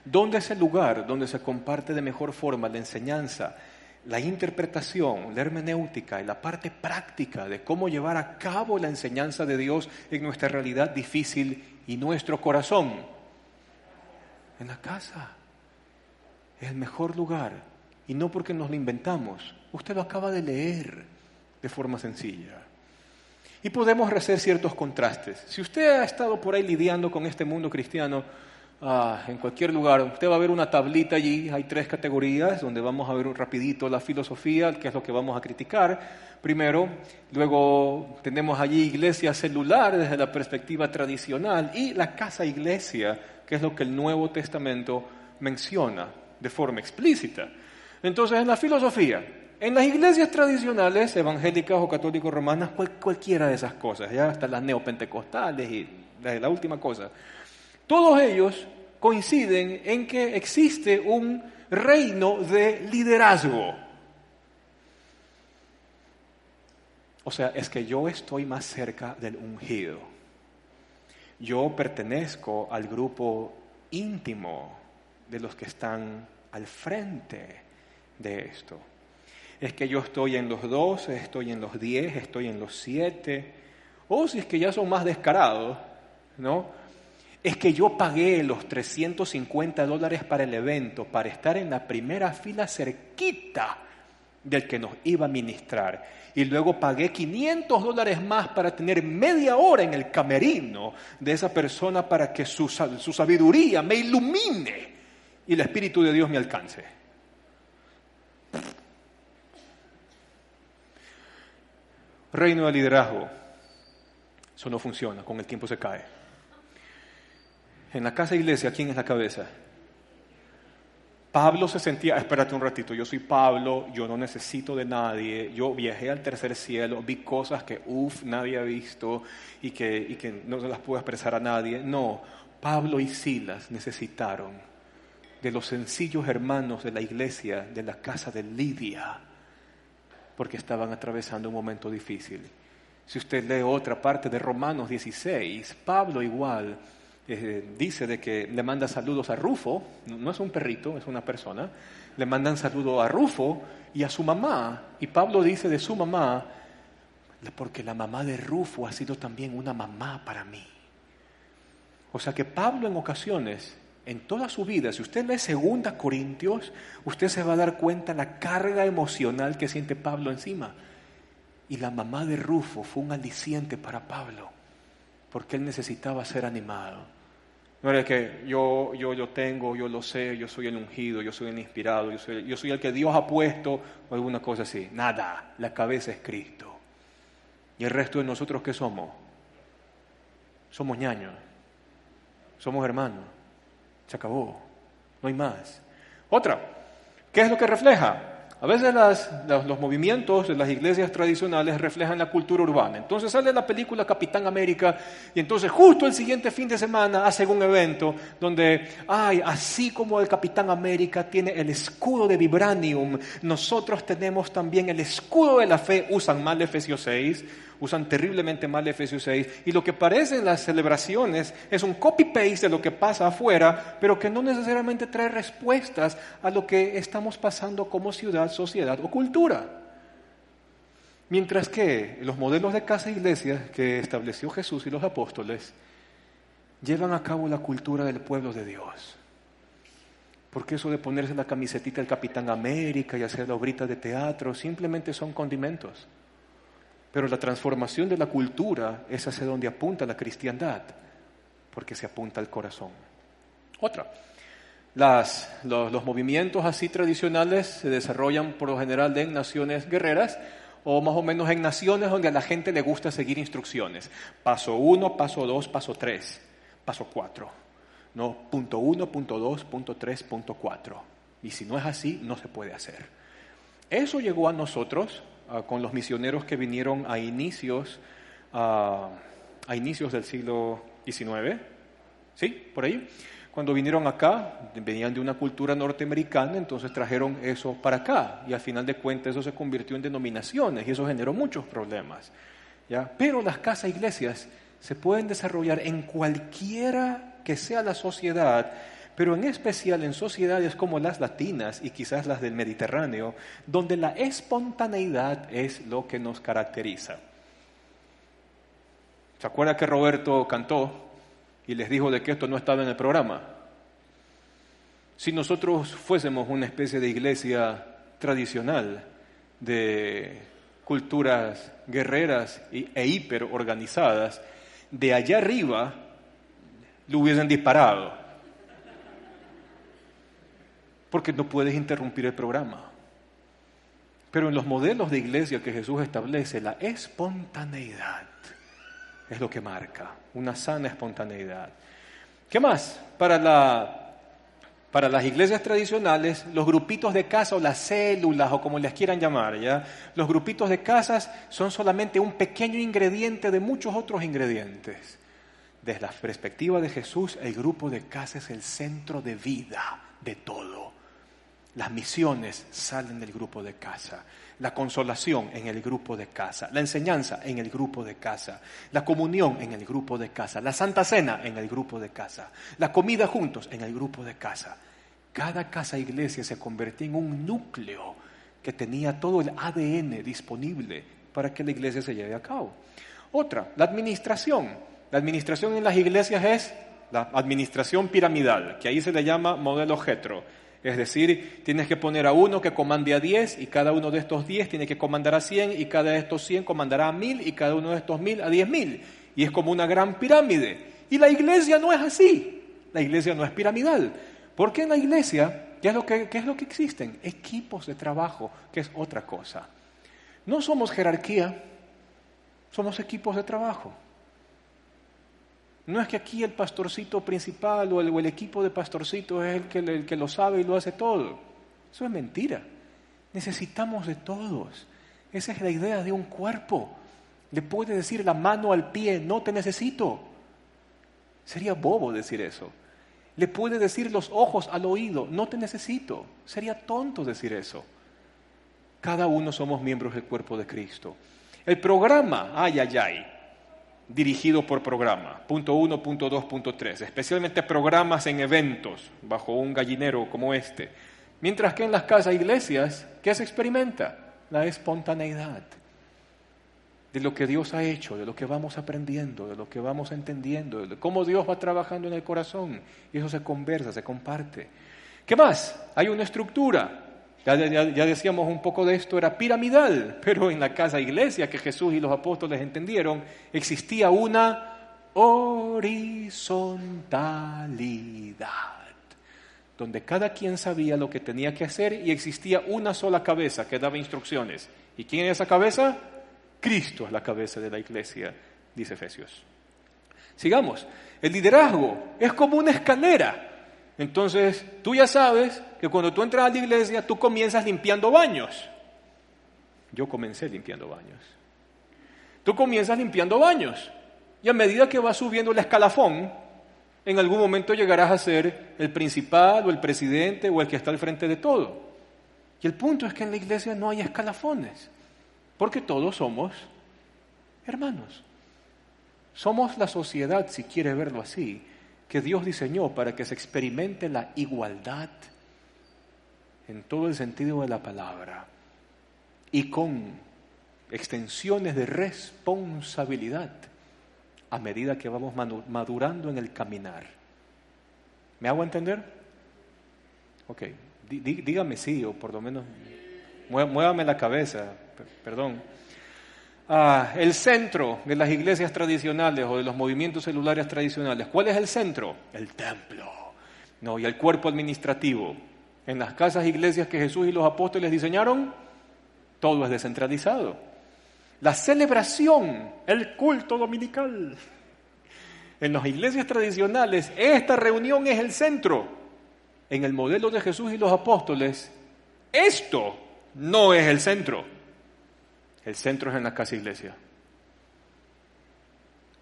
¿Dónde es el lugar donde se comparte de mejor forma la enseñanza, la interpretación, la hermenéutica y la parte práctica de cómo llevar a cabo la enseñanza de Dios en nuestra realidad difícil y nuestro corazón? En la casa. El mejor lugar. Y no porque nos lo inventamos. Usted lo acaba de leer de forma sencilla. Y podemos hacer ciertos contrastes. Si usted ha estado por ahí lidiando con este mundo cristiano, Ah, en cualquier lugar. Usted va a ver una tablita allí, hay tres categorías, donde vamos a ver rapidito la filosofía, que es lo que vamos a criticar primero. Luego tenemos allí iglesia celular desde la perspectiva tradicional y la casa iglesia, que es lo que el Nuevo Testamento menciona de forma explícita. Entonces, en la filosofía, en las iglesias tradicionales, evangélicas o católicos romanas, cualquiera de esas cosas, ya hasta las neopentecostales y la última cosa. Todos ellos coinciden en que existe un reino de liderazgo. O sea, es que yo estoy más cerca del ungido. Yo pertenezco al grupo íntimo de los que están al frente de esto. Es que yo estoy en los 12, estoy en los 10, estoy en los 7, o si es que ya son más descarados, ¿no? es que yo pagué los 350 dólares para el evento, para estar en la primera fila cerquita del que nos iba a ministrar. Y luego pagué 500 dólares más para tener media hora en el camerino de esa persona para que su, su sabiduría me ilumine y el Espíritu de Dios me alcance. Reino de liderazgo. Eso no funciona, con el tiempo se cae. En la casa iglesia, ¿quién es la cabeza? Pablo se sentía, espérate un ratito, yo soy Pablo, yo no necesito de nadie, yo viajé al tercer cielo, vi cosas que, uff, nadie ha visto y que, y que no se las puedo expresar a nadie. No, Pablo y Silas necesitaron de los sencillos hermanos de la iglesia, de la casa de Lidia, porque estaban atravesando un momento difícil. Si usted lee otra parte de Romanos 16, Pablo igual eh, dice de que le manda saludos a Rufo, no es un perrito, es una persona, le mandan saludos a Rufo y a su mamá. Y Pablo dice de su mamá, porque la mamá de Rufo ha sido también una mamá para mí. O sea que Pablo en ocasiones, en toda su vida, si usted lee Segunda Corintios, usted se va a dar cuenta la carga emocional que siente Pablo encima. Y la mamá de Rufo fue un aliciente para Pablo porque él necesitaba ser animado. No era que yo, yo lo tengo, yo lo sé, yo soy el ungido, yo soy el inspirado, yo soy, yo soy el que Dios ha puesto o alguna cosa así. Nada, la cabeza es Cristo. ¿Y el resto de nosotros qué somos? Somos ñaños, somos hermanos. Se acabó, no hay más. Otra, ¿qué es lo que refleja? A veces los movimientos de las iglesias tradicionales reflejan la cultura urbana. Entonces sale la película Capitán América y entonces justo el siguiente fin de semana hacen un evento donde, ay, así como el Capitán América tiene el escudo de vibranium, nosotros tenemos también el escudo de la fe, usan mal Efesios 6, usan terriblemente mal Efesios 6, y lo que parece en las celebraciones es un copy-paste de lo que pasa afuera, pero que no necesariamente trae respuestas a lo que estamos pasando como ciudad, sociedad o cultura. Mientras que los modelos de casa e iglesia que estableció Jesús y los apóstoles llevan a cabo la cultura del pueblo de Dios. Porque eso de ponerse la camisetita del Capitán América y hacer la obrita de teatro simplemente son condimentos. Pero la transformación de la cultura es hacia donde apunta la cristiandad, porque se apunta al corazón. Otra, los, los, movimientos así tradicionales se desarrollan por lo general en naciones guerreras o más o menos en naciones donde a la gente le gusta seguir instrucciones. Paso uno, paso dos, paso tres, paso cuatro. No, punto uno, punto dos, punto tres, punto cuatro. Y si no es así, no se puede hacer. Eso llegó a nosotros Ah, con los misioneros que vinieron a inicios, a inicios del siglo XIX, ¿sí? Por ahí. Cuando vinieron acá, venían de una cultura norteamericana, entonces trajeron eso para acá y al final de cuentas eso se convirtió en denominaciones y eso generó muchos problemas. ¿ya? Pero las casas iglesias se pueden desarrollar en cualquiera que sea la sociedad pero en especial en sociedades como las latinas y quizás las del Mediterráneo, donde la espontaneidad es lo que nos caracteriza. ¿Se acuerda que Roberto cantó y les dijo de que esto no estaba en el programa? Si nosotros fuésemos una especie de iglesia tradicional de culturas guerreras e hiperorganizadas, de allá arriba lo hubiesen disparado porque no puedes interrumpir el programa. Pero en los modelos de iglesia que Jesús establece, la espontaneidad es lo que marca, una sana espontaneidad. ¿Qué más? Para, la, para las iglesias tradicionales, los grupitos de casa o las células o como les quieran llamar, ¿ya? los grupitos de casas son solamente un pequeño ingrediente de muchos otros ingredientes. Desde la perspectiva de Jesús, el grupo de casa es el centro de vida de todo. Las misiones salen del grupo de casa, la consolación en el grupo de casa, la enseñanza en el grupo de casa, la comunión en el grupo de casa, la santa cena en el grupo de casa, la comida juntos en el grupo de casa. Cada casa iglesia se convertía en un núcleo que tenía todo el ADN disponible para que la iglesia se lleve a cabo. Otra, la administración. La administración en las iglesias es la administración piramidal, que ahí se le llama modelo Getro es decir, tienes que poner a uno que comande a 10 y cada uno de estos 10 tiene que comandar a 100 y cada de estos 100 comandará a 1000 y cada uno de estos 1000 a 10.000. Y es como una gran pirámide. Y la iglesia no es así. La iglesia no es piramidal. Porque en la iglesia, ¿qué es lo que, qué es lo que existen? Equipos de trabajo, que es otra cosa. No somos jerarquía, somos equipos de trabajo. No es que aquí el pastorcito principal o el, equipo de pastorcitos es el que, lo sabe y lo hace todo. Eso es mentira. Necesitamos de todos. Esa es la idea de un cuerpo. Le puede decir la mano al pie, no te necesito. Sería bobo decir eso. Le puede decir los ojos al oído, no te necesito. Sería tonto decir eso. Cada uno somos miembros del cuerpo de Cristo. El programa, ay, ay, ay, dirigido por programa, punto uno, punto dos, punto tres, especialmente programas en eventos bajo un gallinero como este. Mientras que en las casas iglesias, ¿qué se experimenta? La espontaneidad de lo que Dios ha hecho, de lo que vamos aprendiendo, de lo que vamos entendiendo, de cómo Dios va trabajando en el corazón. Y eso se conversa, se comparte. ¿Qué más? Hay una estructura. Ya, decíamos un poco de esto, era piramidal, pero en la casa iglesia que Jesús y los apóstoles entendieron, existía una horizontalidad, donde cada quien sabía lo que tenía que hacer y existía una sola cabeza que daba instrucciones. ¿Y quién es esa cabeza? Cristo es la cabeza de la iglesia, dice Efesios. Sigamos. El liderazgo es como una escalera. Entonces, tú ya sabes que cuando tú entras a la iglesia, tú comienzas limpiando baños. Yo comencé limpiando baños. Tú comienzas limpiando baños. Y a medida que vas subiendo el escalafón, en algún momento llegarás a ser el principal o el presidente o el que está al frente de todo. Y el punto es que en la iglesia no hay escalafones. Porque todos somos hermanos. Somos la sociedad, si quiere verlo así, que Dios diseñó para que se experimente la igualdad en todo el sentido de la palabra y con extensiones de responsabilidad a medida que vamos madurando en el caminar. ¿Me hago entender? Ok, dígame sí o por lo menos muévame la cabeza perdón. Ah, el centro de las iglesias tradicionales o de los movimientos celulares tradicionales. ¿Cuál es el centro? El templo. No, y el cuerpo administrativo. En las casas iglesias que Jesús y los apóstoles diseñaron, todo es descentralizado. La celebración, el culto dominical. En las iglesias tradicionales, esta reunión es el centro. En el modelo de Jesús y los apóstoles, esto no es el centro. El centro es en la casa iglesia.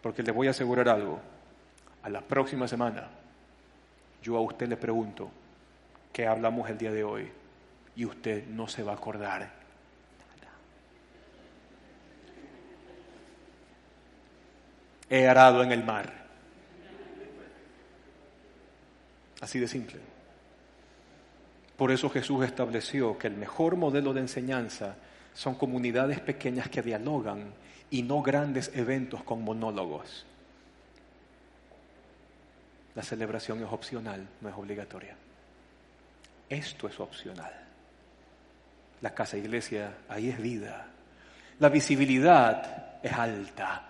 Porque le voy a asegurar algo. A la próxima semana, yo a usted le pregunto qué hablamos el día de hoy y usted no se va a acordar. He arado en el mar. Así de simple. Por eso Jesús estableció que el mejor modelo de enseñanza son comunidades pequeñas que dialogan y no grandes eventos con monólogos. La celebración es opcional, no es obligatoria. Esto es opcional. La casa iglesia, ahí es vida. La visibilidad es alta.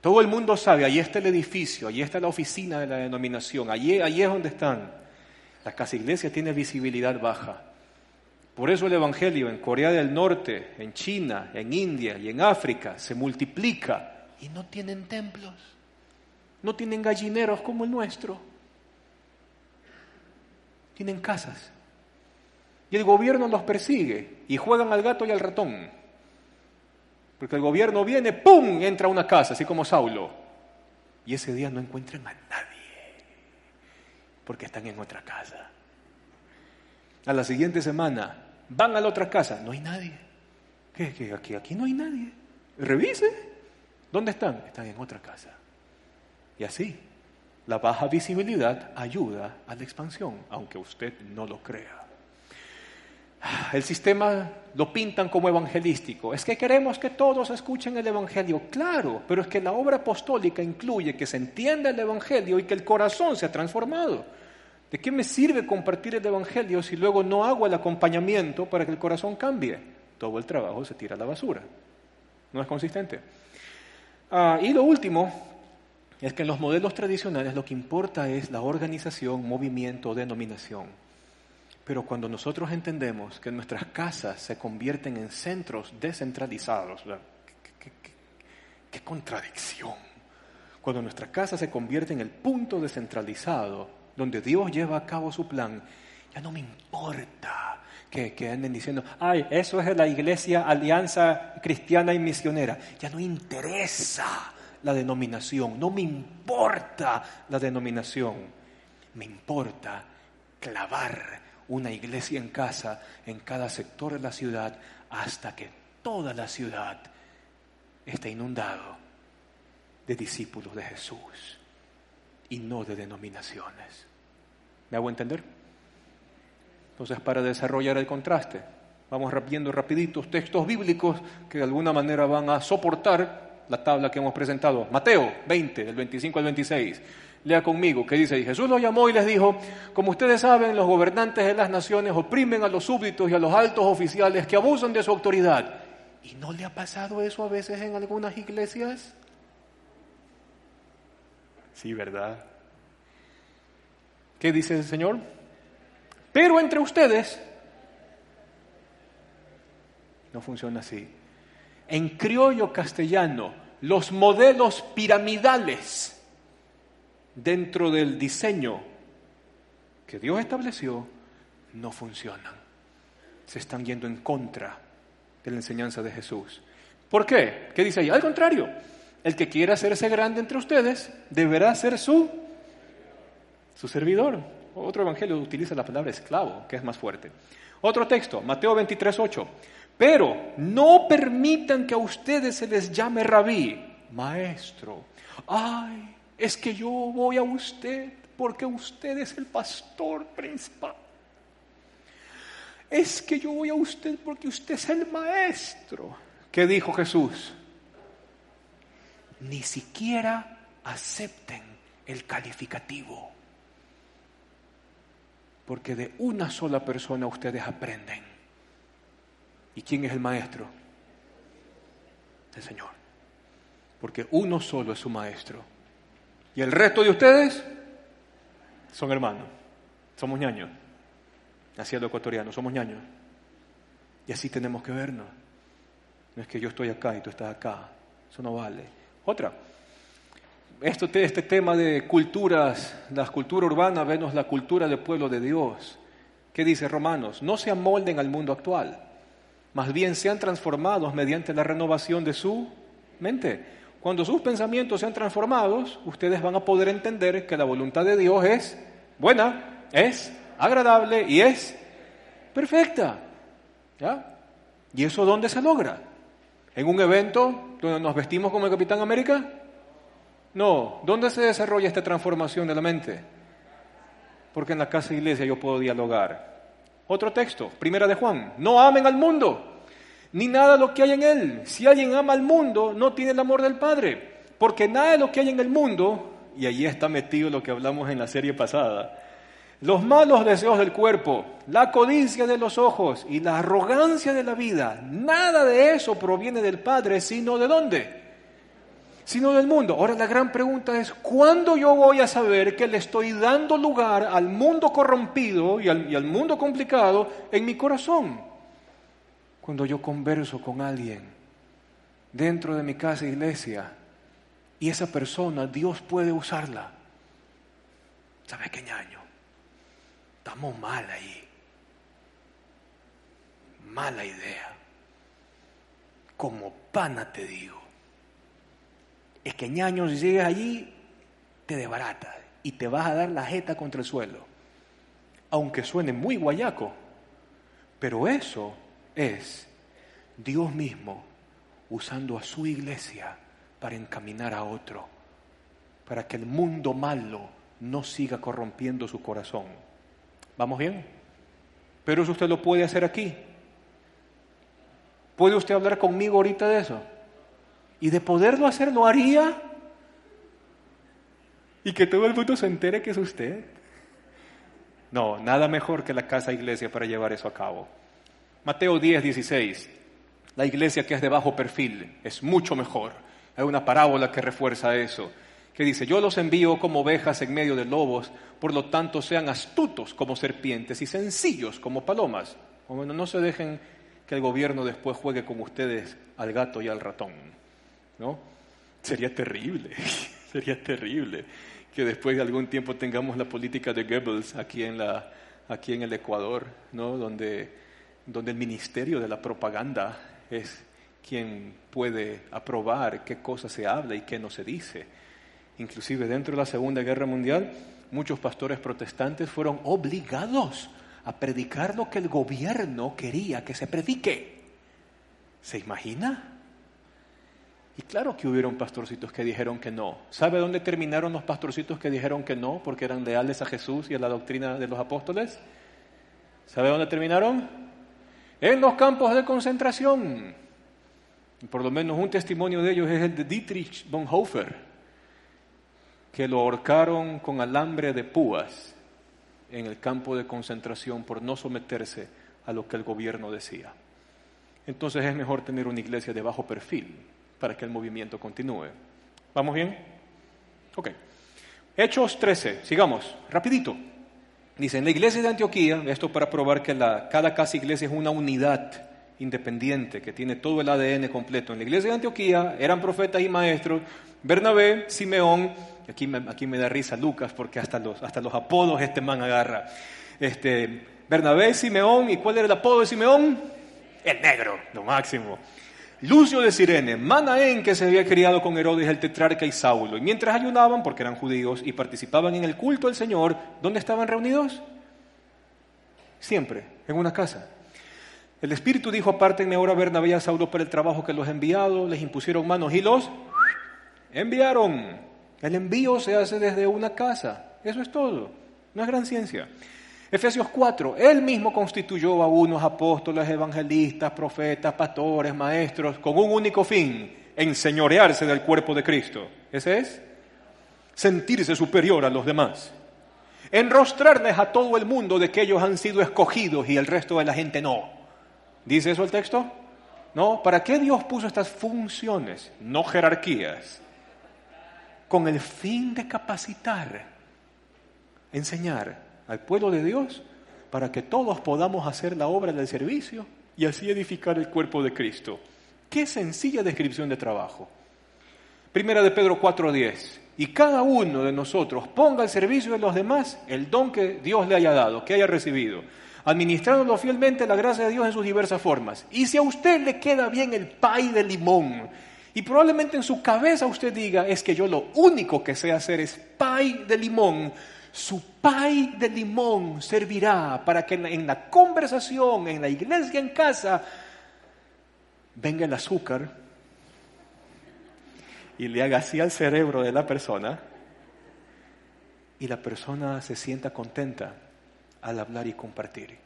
Todo el mundo sabe, ahí está el edificio, ahí está la oficina de la denominación, allí, allí es donde están. La casa iglesia tiene visibilidad baja. Por eso el Evangelio en Corea del Norte, en China, en India y en África se multiplica y no tienen templos, no tienen gallineros como el nuestro, tienen casas. Y el gobierno los persigue y juegan al gato y al ratón. Porque el gobierno viene, ¡pum!, entra a una casa, así como Saulo. Y ese día no encuentran a nadie, porque están en otra casa. A la siguiente semana van a la otra casa, no hay nadie. ¿Qué? Aquí, aquí no hay nadie. Revise. ¿Dónde están? Están en otra casa. Y así, la baja visibilidad ayuda a la expansión, aunque usted no lo crea. El sistema lo pintan como evangelístico. Es que queremos que todos escuchen el Evangelio. Claro, pero es que la obra apostólica incluye que se entienda el Evangelio y que el corazón sea transformado. ¿De qué me sirve compartir el Evangelio si luego no hago el acompañamiento para que el corazón cambie? Todo el trabajo se tira a la basura. No es consistente. Ah, y lo último es que en los modelos tradicionales lo que importa es la organización, movimiento, denominación. Pero cuando nosotros entendemos que nuestras casas se convierten en centros descentralizados, qué contradicción! Cuando nuestra casa se convierte en el punto descentralizado donde Dios lleva a cabo su plan, ya no me importa que, que, anden diciendo, ay, eso es la iglesia Alianza Cristiana y Misionera. Ya no interesa la denominación, no me importa la denominación, me importa clavar una iglesia en casa en cada sector de la ciudad hasta que toda la ciudad esté inundado de discípulos de Jesús y no de denominaciones. ¿Me hago entender? Entonces, para desarrollar el contraste, vamos viendo rapiditos textos bíblicos que de alguna manera van a soportar la tabla que hemos presentado. Mateo 20, del 25 al 26. Lea conmigo, que dice, y Jesús los llamó y les dijo, como ustedes saben, los gobernantes de las naciones oprimen a los súbditos y a los altos oficiales que abusan de su autoridad. ¿Y no le ha pasado eso a veces en algunas iglesias? Sí, ¿verdad? ¿Qué dice el Señor? Pero entre ustedes no funciona así. En criollo castellano, los modelos piramidales dentro del diseño que Dios estableció no funcionan. Se están yendo en contra de la enseñanza de Jesús. ¿Por qué? ¿Qué dice ahí? Al contrario, el que quiera hacerse grande entre ustedes deberá ser su, su servidor. Otro evangelio utiliza la palabra esclavo, que es más fuerte. Otro texto, Mateo 23, 8. Pero no permitan que a ustedes se les llame rabí, maestro. Ay, es que yo voy a usted porque usted es el pastor principal. Es que yo voy a usted porque usted es el maestro. ¿Qué dijo Jesús? Ni siquiera acepten el calificativo. Porque de una sola persona ustedes aprenden. ¿Y quién es el maestro? El Señor. Porque uno solo es su maestro. Y el resto de ustedes son hermanos. Somos ñaños. Así es lo ecuatoriano, somos ñaños. Y así tenemos que vernos. No es que yo estoy acá y tú estás acá. Eso no vale. Otra. Esto, este tema de culturas, la cultura urbana, venos la cultura del pueblo de Dios. ¿Qué dice Romanos? No se amolden al mundo actual, más bien sean transformados mediante la renovación de su mente cuando sus pensamientos sean transformados, ustedes van a poder entender que la voluntad de Dios es buena, es agradable y es perfecta. ¿Ya? ¿Y eso dónde se logra? ¿En un evento donde nos vestimos como el Capitán América? No. ¿Dónde se desarrolla esta transformación de la mente? Porque en la casa de iglesia yo puedo dialogar. Otro texto, primera de Juan. No amen al mundo ni nada de lo que hay en él. Si alguien ama al mundo, no tiene el amor del Padre, porque nada de lo que hay en el mundo, y allí está metido lo que hablamos en la serie pasada, los malos deseos del cuerpo, la codicia de los ojos y la arrogancia de la vida, nada de eso proviene del Padre, sino de dónde? Sino del mundo. Ahora la gran pregunta es, ¿cuándo yo voy a saber que le estoy dando lugar al mundo corrompido y al, mundo complicado en mi corazón? cuando yo converso con alguien dentro de mi casa iglesia y esa persona Dios puede usarla. ¿Sabes qué ñaño? Estamos mal ahí. Mala idea. Como pana te digo. Es que ñaño, si llegas allí, te desbarata y te vas a dar la jeta contra el suelo. Aunque suene muy guayaco. Pero eso es Dios mismo usando a su iglesia para encaminar a otro, para que el mundo malo no siga corrompiendo su corazón. ¿Vamos bien? Pero eso usted lo puede hacer aquí. ¿Puede usted hablar conmigo ahorita de eso? Y de poderlo hacer, lo haría. Y que todo el mundo se entere que es usted. No, nada mejor que la casa iglesia para llevar eso a cabo. Mateo 10, 16. La iglesia que es de bajo perfil es mucho mejor. Hay una parábola que refuerza eso, que dice, yo los envío como ovejas en medio de lobos, por lo tanto sean astutos como serpientes y sencillos como palomas. Bueno, no se dejen que el gobierno después juegue con ustedes al gato y al ratón, ¿no? Sería terrible. Sería terrible que después de algún tiempo tengamos la política de Goebbels aquí en, la, aquí en el Ecuador, ¿no? donde, donde el ministerio de la propaganda es quien puede aprobar qué cosa se habla y qué no se dice. Inclusive dentro de la Segunda Guerra Mundial, muchos pastores protestantes fueron obligados a predicar lo que el gobierno quería que se predique. ¿Se imagina? Y claro que hubieron pastorcitos que dijeron que no. ¿Sabe dónde terminaron los pastorcitos que dijeron que no porque eran leales a Jesús y a la doctrina de los apóstoles? ¿Sabe dónde terminaron? En los campos de concentración. por lo menos un testimonio de ellos es el de Dietrich Bonhoeffer, que lo ahorcaron con alambre de púas en el campo de concentración por no someterse a lo que el gobierno decía. Entonces es mejor tener una iglesia de bajo perfil para que el movimiento continúe. ¿Vamos bien? Ok. Hechos 13, sigamos, rapidito. Dice, en la iglesia de Antioquía, esto para probar que la, cada casa iglesia es una unidad independiente, que tiene todo el ADN completo. En la iglesia de Antioquía eran profetas y maestros, Bernabé, Simeón, aquí me, aquí me da risa Lucas, porque hasta los, hasta los apodos este man agarra. Este, Bernabé, Simeón, ¿y cuál era el apodo de Simeón? El negro, lo máximo. Lucio de Sirene, Manaén, que se había criado con Herodes el tetrarca y Saulo. Y mientras ayunaban, porque eran judíos, y participaban en el culto del Señor, ¿dónde estaban reunidos? Siempre, en una casa. El Espíritu dijo, apártenme ahora Bernabé y a Saulo para el trabajo que los he enviado, les impusieron manos y los enviaron. El envío se hace desde una casa, eso es todo, no es gran ciencia. Efesios 4, Él mismo constituyó a unos apóstoles, evangelistas, profetas, pastores, maestros, con un único fin, enseñorearse del cuerpo de Cristo. Ese es sentirse superior a los demás. Enrostrarles a todo el mundo de que ellos han sido escogidos y el resto de la gente no. ¿Dice eso el texto? No, ¿para qué Dios puso estas funciones, no jerarquías? Con el fin de capacitar, enseñar, al pueblo de Dios para que todos podamos hacer la obra del servicio y así edificar el cuerpo de Cristo. Qué sencilla descripción de trabajo. Primera de Pedro 4:10. Y cada uno de nosotros ponga al servicio de los demás el don que Dios le haya dado, que haya recibido, administrándolo fielmente la gracia de Dios en sus diversas formas. Y si a usted le queda bien el pay de limón, y probablemente en su cabeza usted diga, es que yo lo único que sé hacer es pay de limón, su pay de limón servirá para que en la conversación, en la iglesia, en casa, venga el azúcar y le haga así al cerebro de la persona y la persona se sienta contenta al hablar y compartir.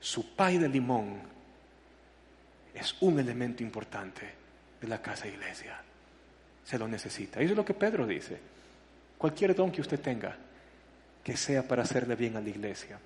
Su pay de limón es un elemento importante de la casa iglesia. Se lo necesita. Eso es lo que Pedro dice. Cualquier don que usted tenga, que sea para hacerle bien a la iglesia.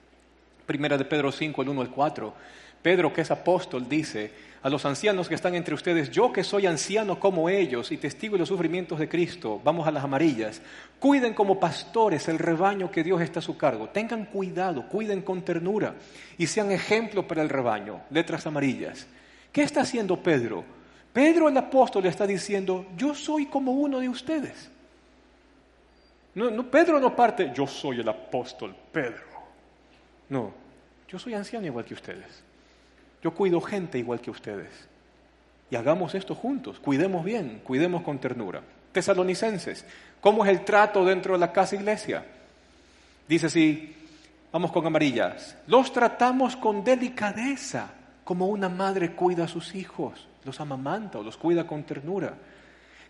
Primera de Pedro 5, el 1 al 4. Pedro, que es apóstol, dice a los ancianos que están entre ustedes, yo que soy anciano como ellos y testigo de los sufrimientos de Cristo, vamos a las amarillas, cuiden como pastores el rebaño que Dios está a su cargo, tengan cuidado, cuiden con ternura y sean ejemplo para el rebaño, letras amarillas. ¿Qué está haciendo Pedro? Pedro el apóstol le está diciendo, yo soy como uno de ustedes. No, Pedro no parte, yo soy el apóstol Pedro. No, yo soy anciano igual que ustedes. Yo cuido gente igual que ustedes. Y hagamos esto juntos, cuidemos bien, cuidemos con ternura. Tesalonicenses, ¿cómo es el trato dentro de la casa iglesia? Dice así, vamos con amarillas, los tratamos con delicadeza, como una madre cuida a sus hijos, los amamanta o los cuida con ternura.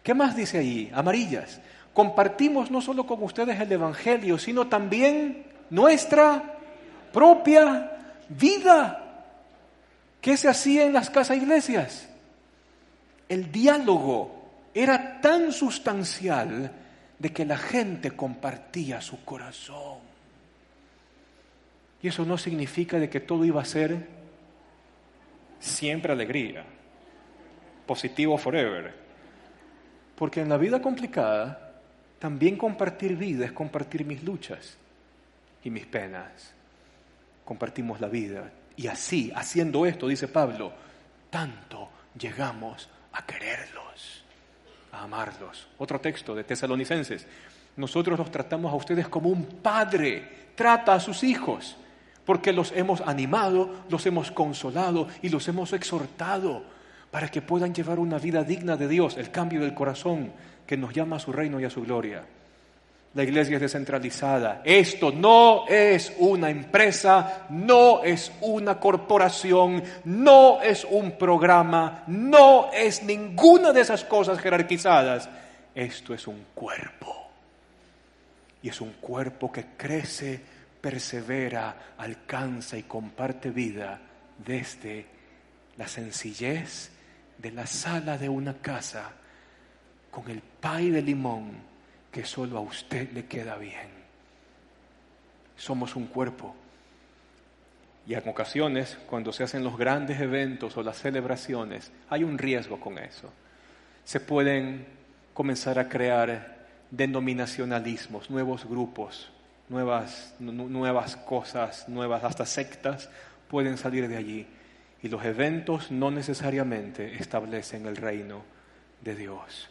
¿Qué más dice ahí? Amarillas, compartimos no solo con ustedes el Evangelio, sino también nuestra propia vida. ¿Qué se hacía en las casas iglesias? El diálogo era tan sustancial de que la gente compartía su corazón. Y eso no significa de que todo iba a ser siempre alegría, positivo forever. Porque en la vida complicada también compartir vida es compartir mis luchas y mis penas. Compartimos la vida. Y así, haciendo esto, dice Pablo, tanto llegamos a quererlos. a amarlos. Otro texto de Tesalonicenses. Nosotros los tratamos a ustedes como un padre trata a sus hijos, porque los hemos animado, los hemos consolado y los hemos exhortado para que puedan llevar una vida digna de Dios, el cambio del corazón que nos llama a su reino y a su gloria. La iglesia es descentralizada. Esto no es una empresa, no es una corporación, no es un programa, no es ninguna de esas cosas jerarquizadas. Esto es un cuerpo. Y es un cuerpo que crece, persevera, alcanza y comparte vida desde la sencillez de la sala de una casa con el pay de limón que solo a usted le queda bien. Somos un cuerpo. Y en ocasiones, cuando se hacen los grandes eventos o las celebraciones, hay un riesgo con eso. Se pueden comenzar a crear denominacionalismos, nuevos grupos, nuevas, nuevas cosas, nuevas hasta sectas pueden salir de allí. Y los eventos no necesariamente establecen el reino de Dios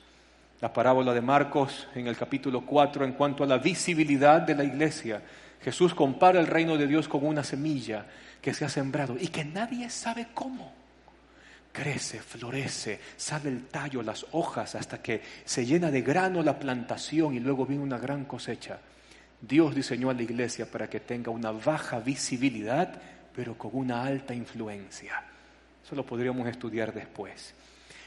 la parábola de Marcos en el capítulo 4 en cuanto a la visibilidad de la iglesia. Jesús compara el reino de Dios con una semilla que se ha sembrado y que nadie sabe cómo. Crece, florece, sale el tallo, las hojas, hasta que se llena de grano la plantación y luego viene una gran cosecha. Dios diseñó a la iglesia para que tenga una baja visibilidad, pero con una alta influencia. Eso lo podríamos estudiar después.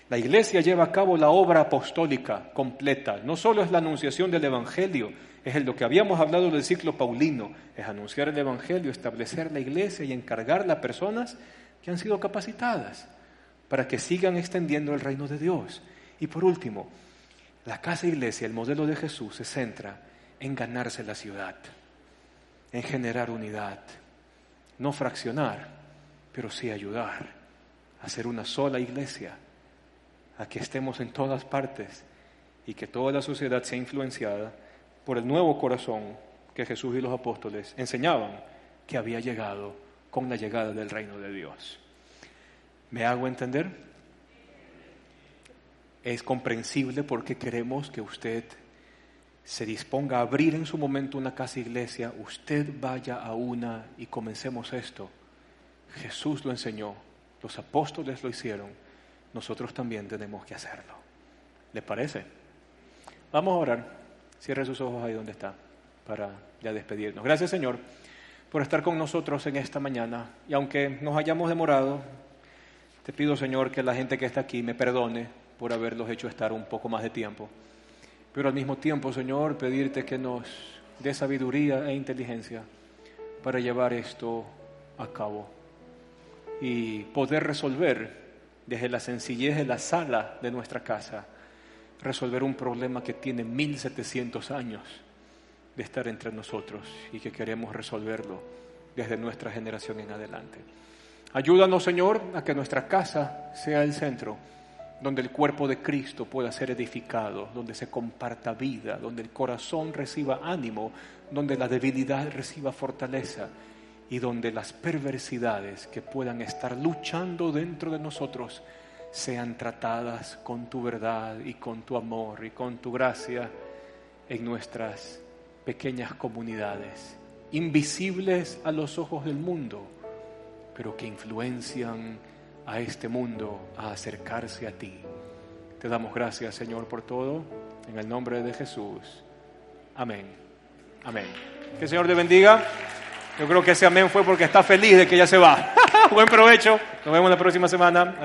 La iglesia lleva a cabo la obra apostólica completa. No solo es la anunciación del Evangelio, es lo que habíamos hablado del ciclo paulino, es anunciar el Evangelio, establecer la iglesia y encargarla a personas que han sido capacitadas para que sigan extendiendo el reino de Dios. Y por último, la casa iglesia, el modelo de Jesús, se centra en ganarse la ciudad, en generar unidad, no fraccionar, pero sí ayudar a ser una sola iglesia a que estemos en todas partes y que toda la sociedad sea influenciada por el nuevo corazón que Jesús y los apóstoles enseñaban que había llegado con la llegada del reino de Dios. ¿Me hago entender? Es comprensible porque queremos que usted se disponga a abrir en su momento una casa iglesia, usted vaya a una y comencemos esto. Jesús lo enseñó, los apóstoles lo hicieron nosotros también tenemos que hacerlo. ¿Le parece? Vamos a orar. Cierre sus ojos ahí donde está para ya despedirnos. Gracias Señor por estar con nosotros en esta mañana. Y aunque nos hayamos demorado, te pido Señor que la gente que está aquí me perdone por haberlos hecho estar un poco más de tiempo. Pero al mismo tiempo, Señor, pedirte que nos dé sabiduría e inteligencia para llevar esto a cabo y poder resolver desde la sencillez de la sala de nuestra casa, resolver un problema que tiene 1700 años de estar entre nosotros y que queremos resolverlo desde nuestra generación en adelante. Ayúdanos, Señor, a que nuestra casa sea el centro donde el cuerpo de Cristo pueda ser edificado, donde se comparta vida, donde el corazón reciba ánimo, donde la debilidad reciba fortaleza y donde las perversidades que puedan estar luchando dentro de nosotros sean tratadas con tu verdad y con tu amor y con tu gracia en nuestras pequeñas comunidades, invisibles a los ojos del mundo, pero que influencian a este mundo a acercarse a ti. Te damos gracias, Señor, por todo. En el nombre de Jesús. Amén. Amén. Que el Señor te bendiga. Yo creo que ese amén fue porque está feliz de que ya se va. Buen provecho. Nos vemos la próxima semana.